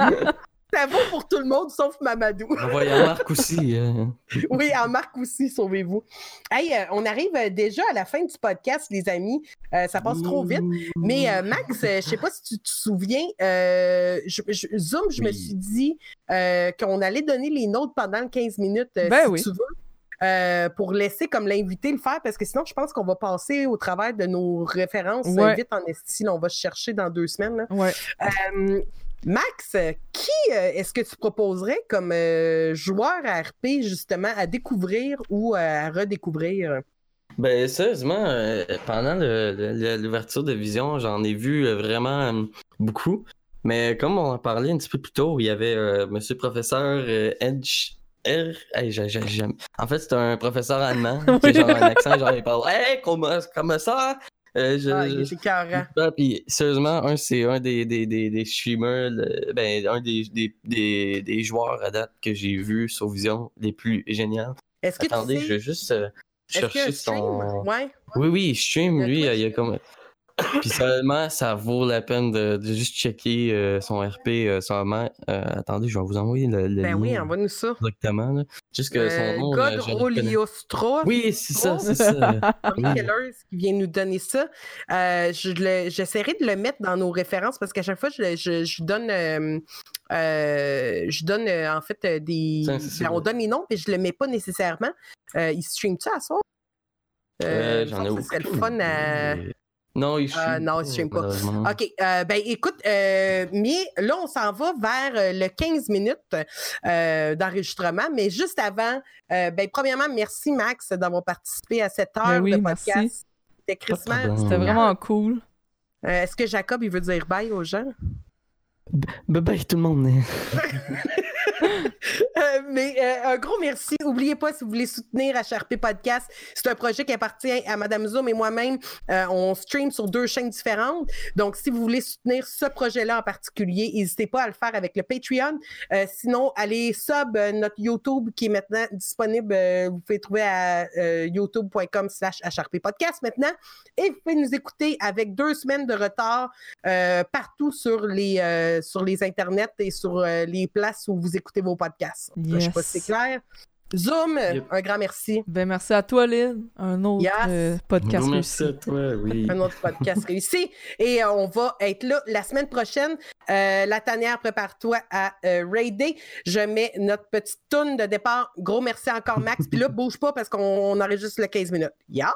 Speaker 1: euh, [laughs] ça vaut pour tout le monde sauf Mamadou.
Speaker 3: On va y avoir Marc aussi. euh. [laughs]
Speaker 1: Oui, en marque aussi, sauvez-vous. Hey, euh, on arrive déjà à la fin du podcast, les amis. Euh, ça passe trop vite. Mais euh, Max, je sais pas si tu te souviens, euh, je- je- Zoom, je me suis dit euh, qu'on allait donner les notes pendant le 15 minutes,
Speaker 2: Ben
Speaker 1: si
Speaker 2: oui.
Speaker 1: tu veux. Euh, pour laisser comme l'invité le faire, parce que sinon, je pense qu'on va passer au travers de nos références euh,
Speaker 2: Ouais.
Speaker 1: vite en esti. on va chercher dans deux semaines. là.
Speaker 2: Ouais.
Speaker 1: Euh, Max, qui euh, est-ce que tu proposerais comme euh, joueur à RP, justement, à découvrir ou à redécouvrir?
Speaker 3: Ben, sérieusement, euh, pendant l'ouverture de Vision, j'en ai vu euh, vraiment euh, beaucoup. Mais comme on en parlait un petit peu plus tôt, il y avait euh, monsieur professeur euh, Edge. Hey, En fait, c'est un professeur allemand [laughs] qui a genre un accent, genre il parle Hey, comment, comment ça? Euh, je-
Speaker 1: Ah,
Speaker 3: je- puis sérieusement, un, c'est un des, des, des, des streamers, le- ben, un des, des, des, des joueurs à date que j'ai vu sur Vision les plus géniaux.
Speaker 1: Est-ce que
Speaker 3: Attendez,
Speaker 1: tu
Speaker 3: je
Speaker 1: sais...
Speaker 3: vais juste euh, chercher son.
Speaker 1: Ouais.
Speaker 3: Oui, oui, stream, lui, il y a comme. Puis seulement, ça vaut la peine de, de juste checker euh, son RP euh, seulement. Euh, attendez, je vais vous envoyer le, le
Speaker 1: Ben
Speaker 3: lien
Speaker 1: oui, envoie-nous ça.
Speaker 3: directement. Là. Juste que son
Speaker 1: Euh,
Speaker 3: nom.
Speaker 1: God. Oliostro.
Speaker 3: Oui, c'est ça, c'est ça. [laughs]
Speaker 1: Qui vient nous donner ça. Euh, je J'essaierai de le mettre dans nos références parce qu'à chaque fois, je, je- je donne, je donne en fait des. Ben, on donne les noms, mais je le mets pas nécessairement. Il stream ça à me
Speaker 3: J'en ai
Speaker 1: serait le
Speaker 3: aucune
Speaker 1: fun à.
Speaker 3: Non, il stream.
Speaker 1: Ah, non, il stream pas. OK. euh, ben, écoute, euh, mais là, on s'en va vers euh, le 15 minutes euh, d'enregistrement. Mais juste avant, euh, ben, premièrement, merci, Max, d'avoir participé à cette heure
Speaker 2: Ben oui,
Speaker 1: de
Speaker 2: merci.
Speaker 1: podcast. C'était.
Speaker 2: C'était vraiment cool.
Speaker 1: Euh, Est-ce que Jacob, il veut dire bye aux gens?
Speaker 3: Bye bye tout le monde. [laughs]
Speaker 1: Euh, mais euh, un gros merci. N'oubliez pas, si vous voulez soutenir HRP Podcast, c'est un projet qui appartient à Madame Zoom et moi-même. Euh, on stream sur deux chaînes différentes. Donc, si vous voulez soutenir ce projet-là en particulier, n'hésitez pas à le faire avec le Patreon. Sinon, allez sub notre YouTube qui est maintenant disponible. vous pouvez trouver à youtube.com slash HRP Podcast maintenant. Et vous pouvez nous écouter avec deux semaines de retard partout sur les, sur les internets et sur les places où vous écoutez vos podcasts. Je sais pas
Speaker 2: Yes.
Speaker 1: si c'est clair. Zoom,
Speaker 3: Yep.
Speaker 1: un grand merci.
Speaker 2: Ben merci à toi, Lynn. Un autre
Speaker 1: Yes.
Speaker 2: euh, podcast
Speaker 3: merci
Speaker 2: réussi.
Speaker 3: à toi, oui. [laughs]
Speaker 1: Un autre podcast réussi. Et euh, on va être là la semaine prochaine. Euh, la tanière, prépare-toi à euh, raider. Je mets notre petite toune de départ. Gros merci encore, Max. Puis là, [laughs] bouge pas parce qu'on on enregistre le 15 minutes. Yeah!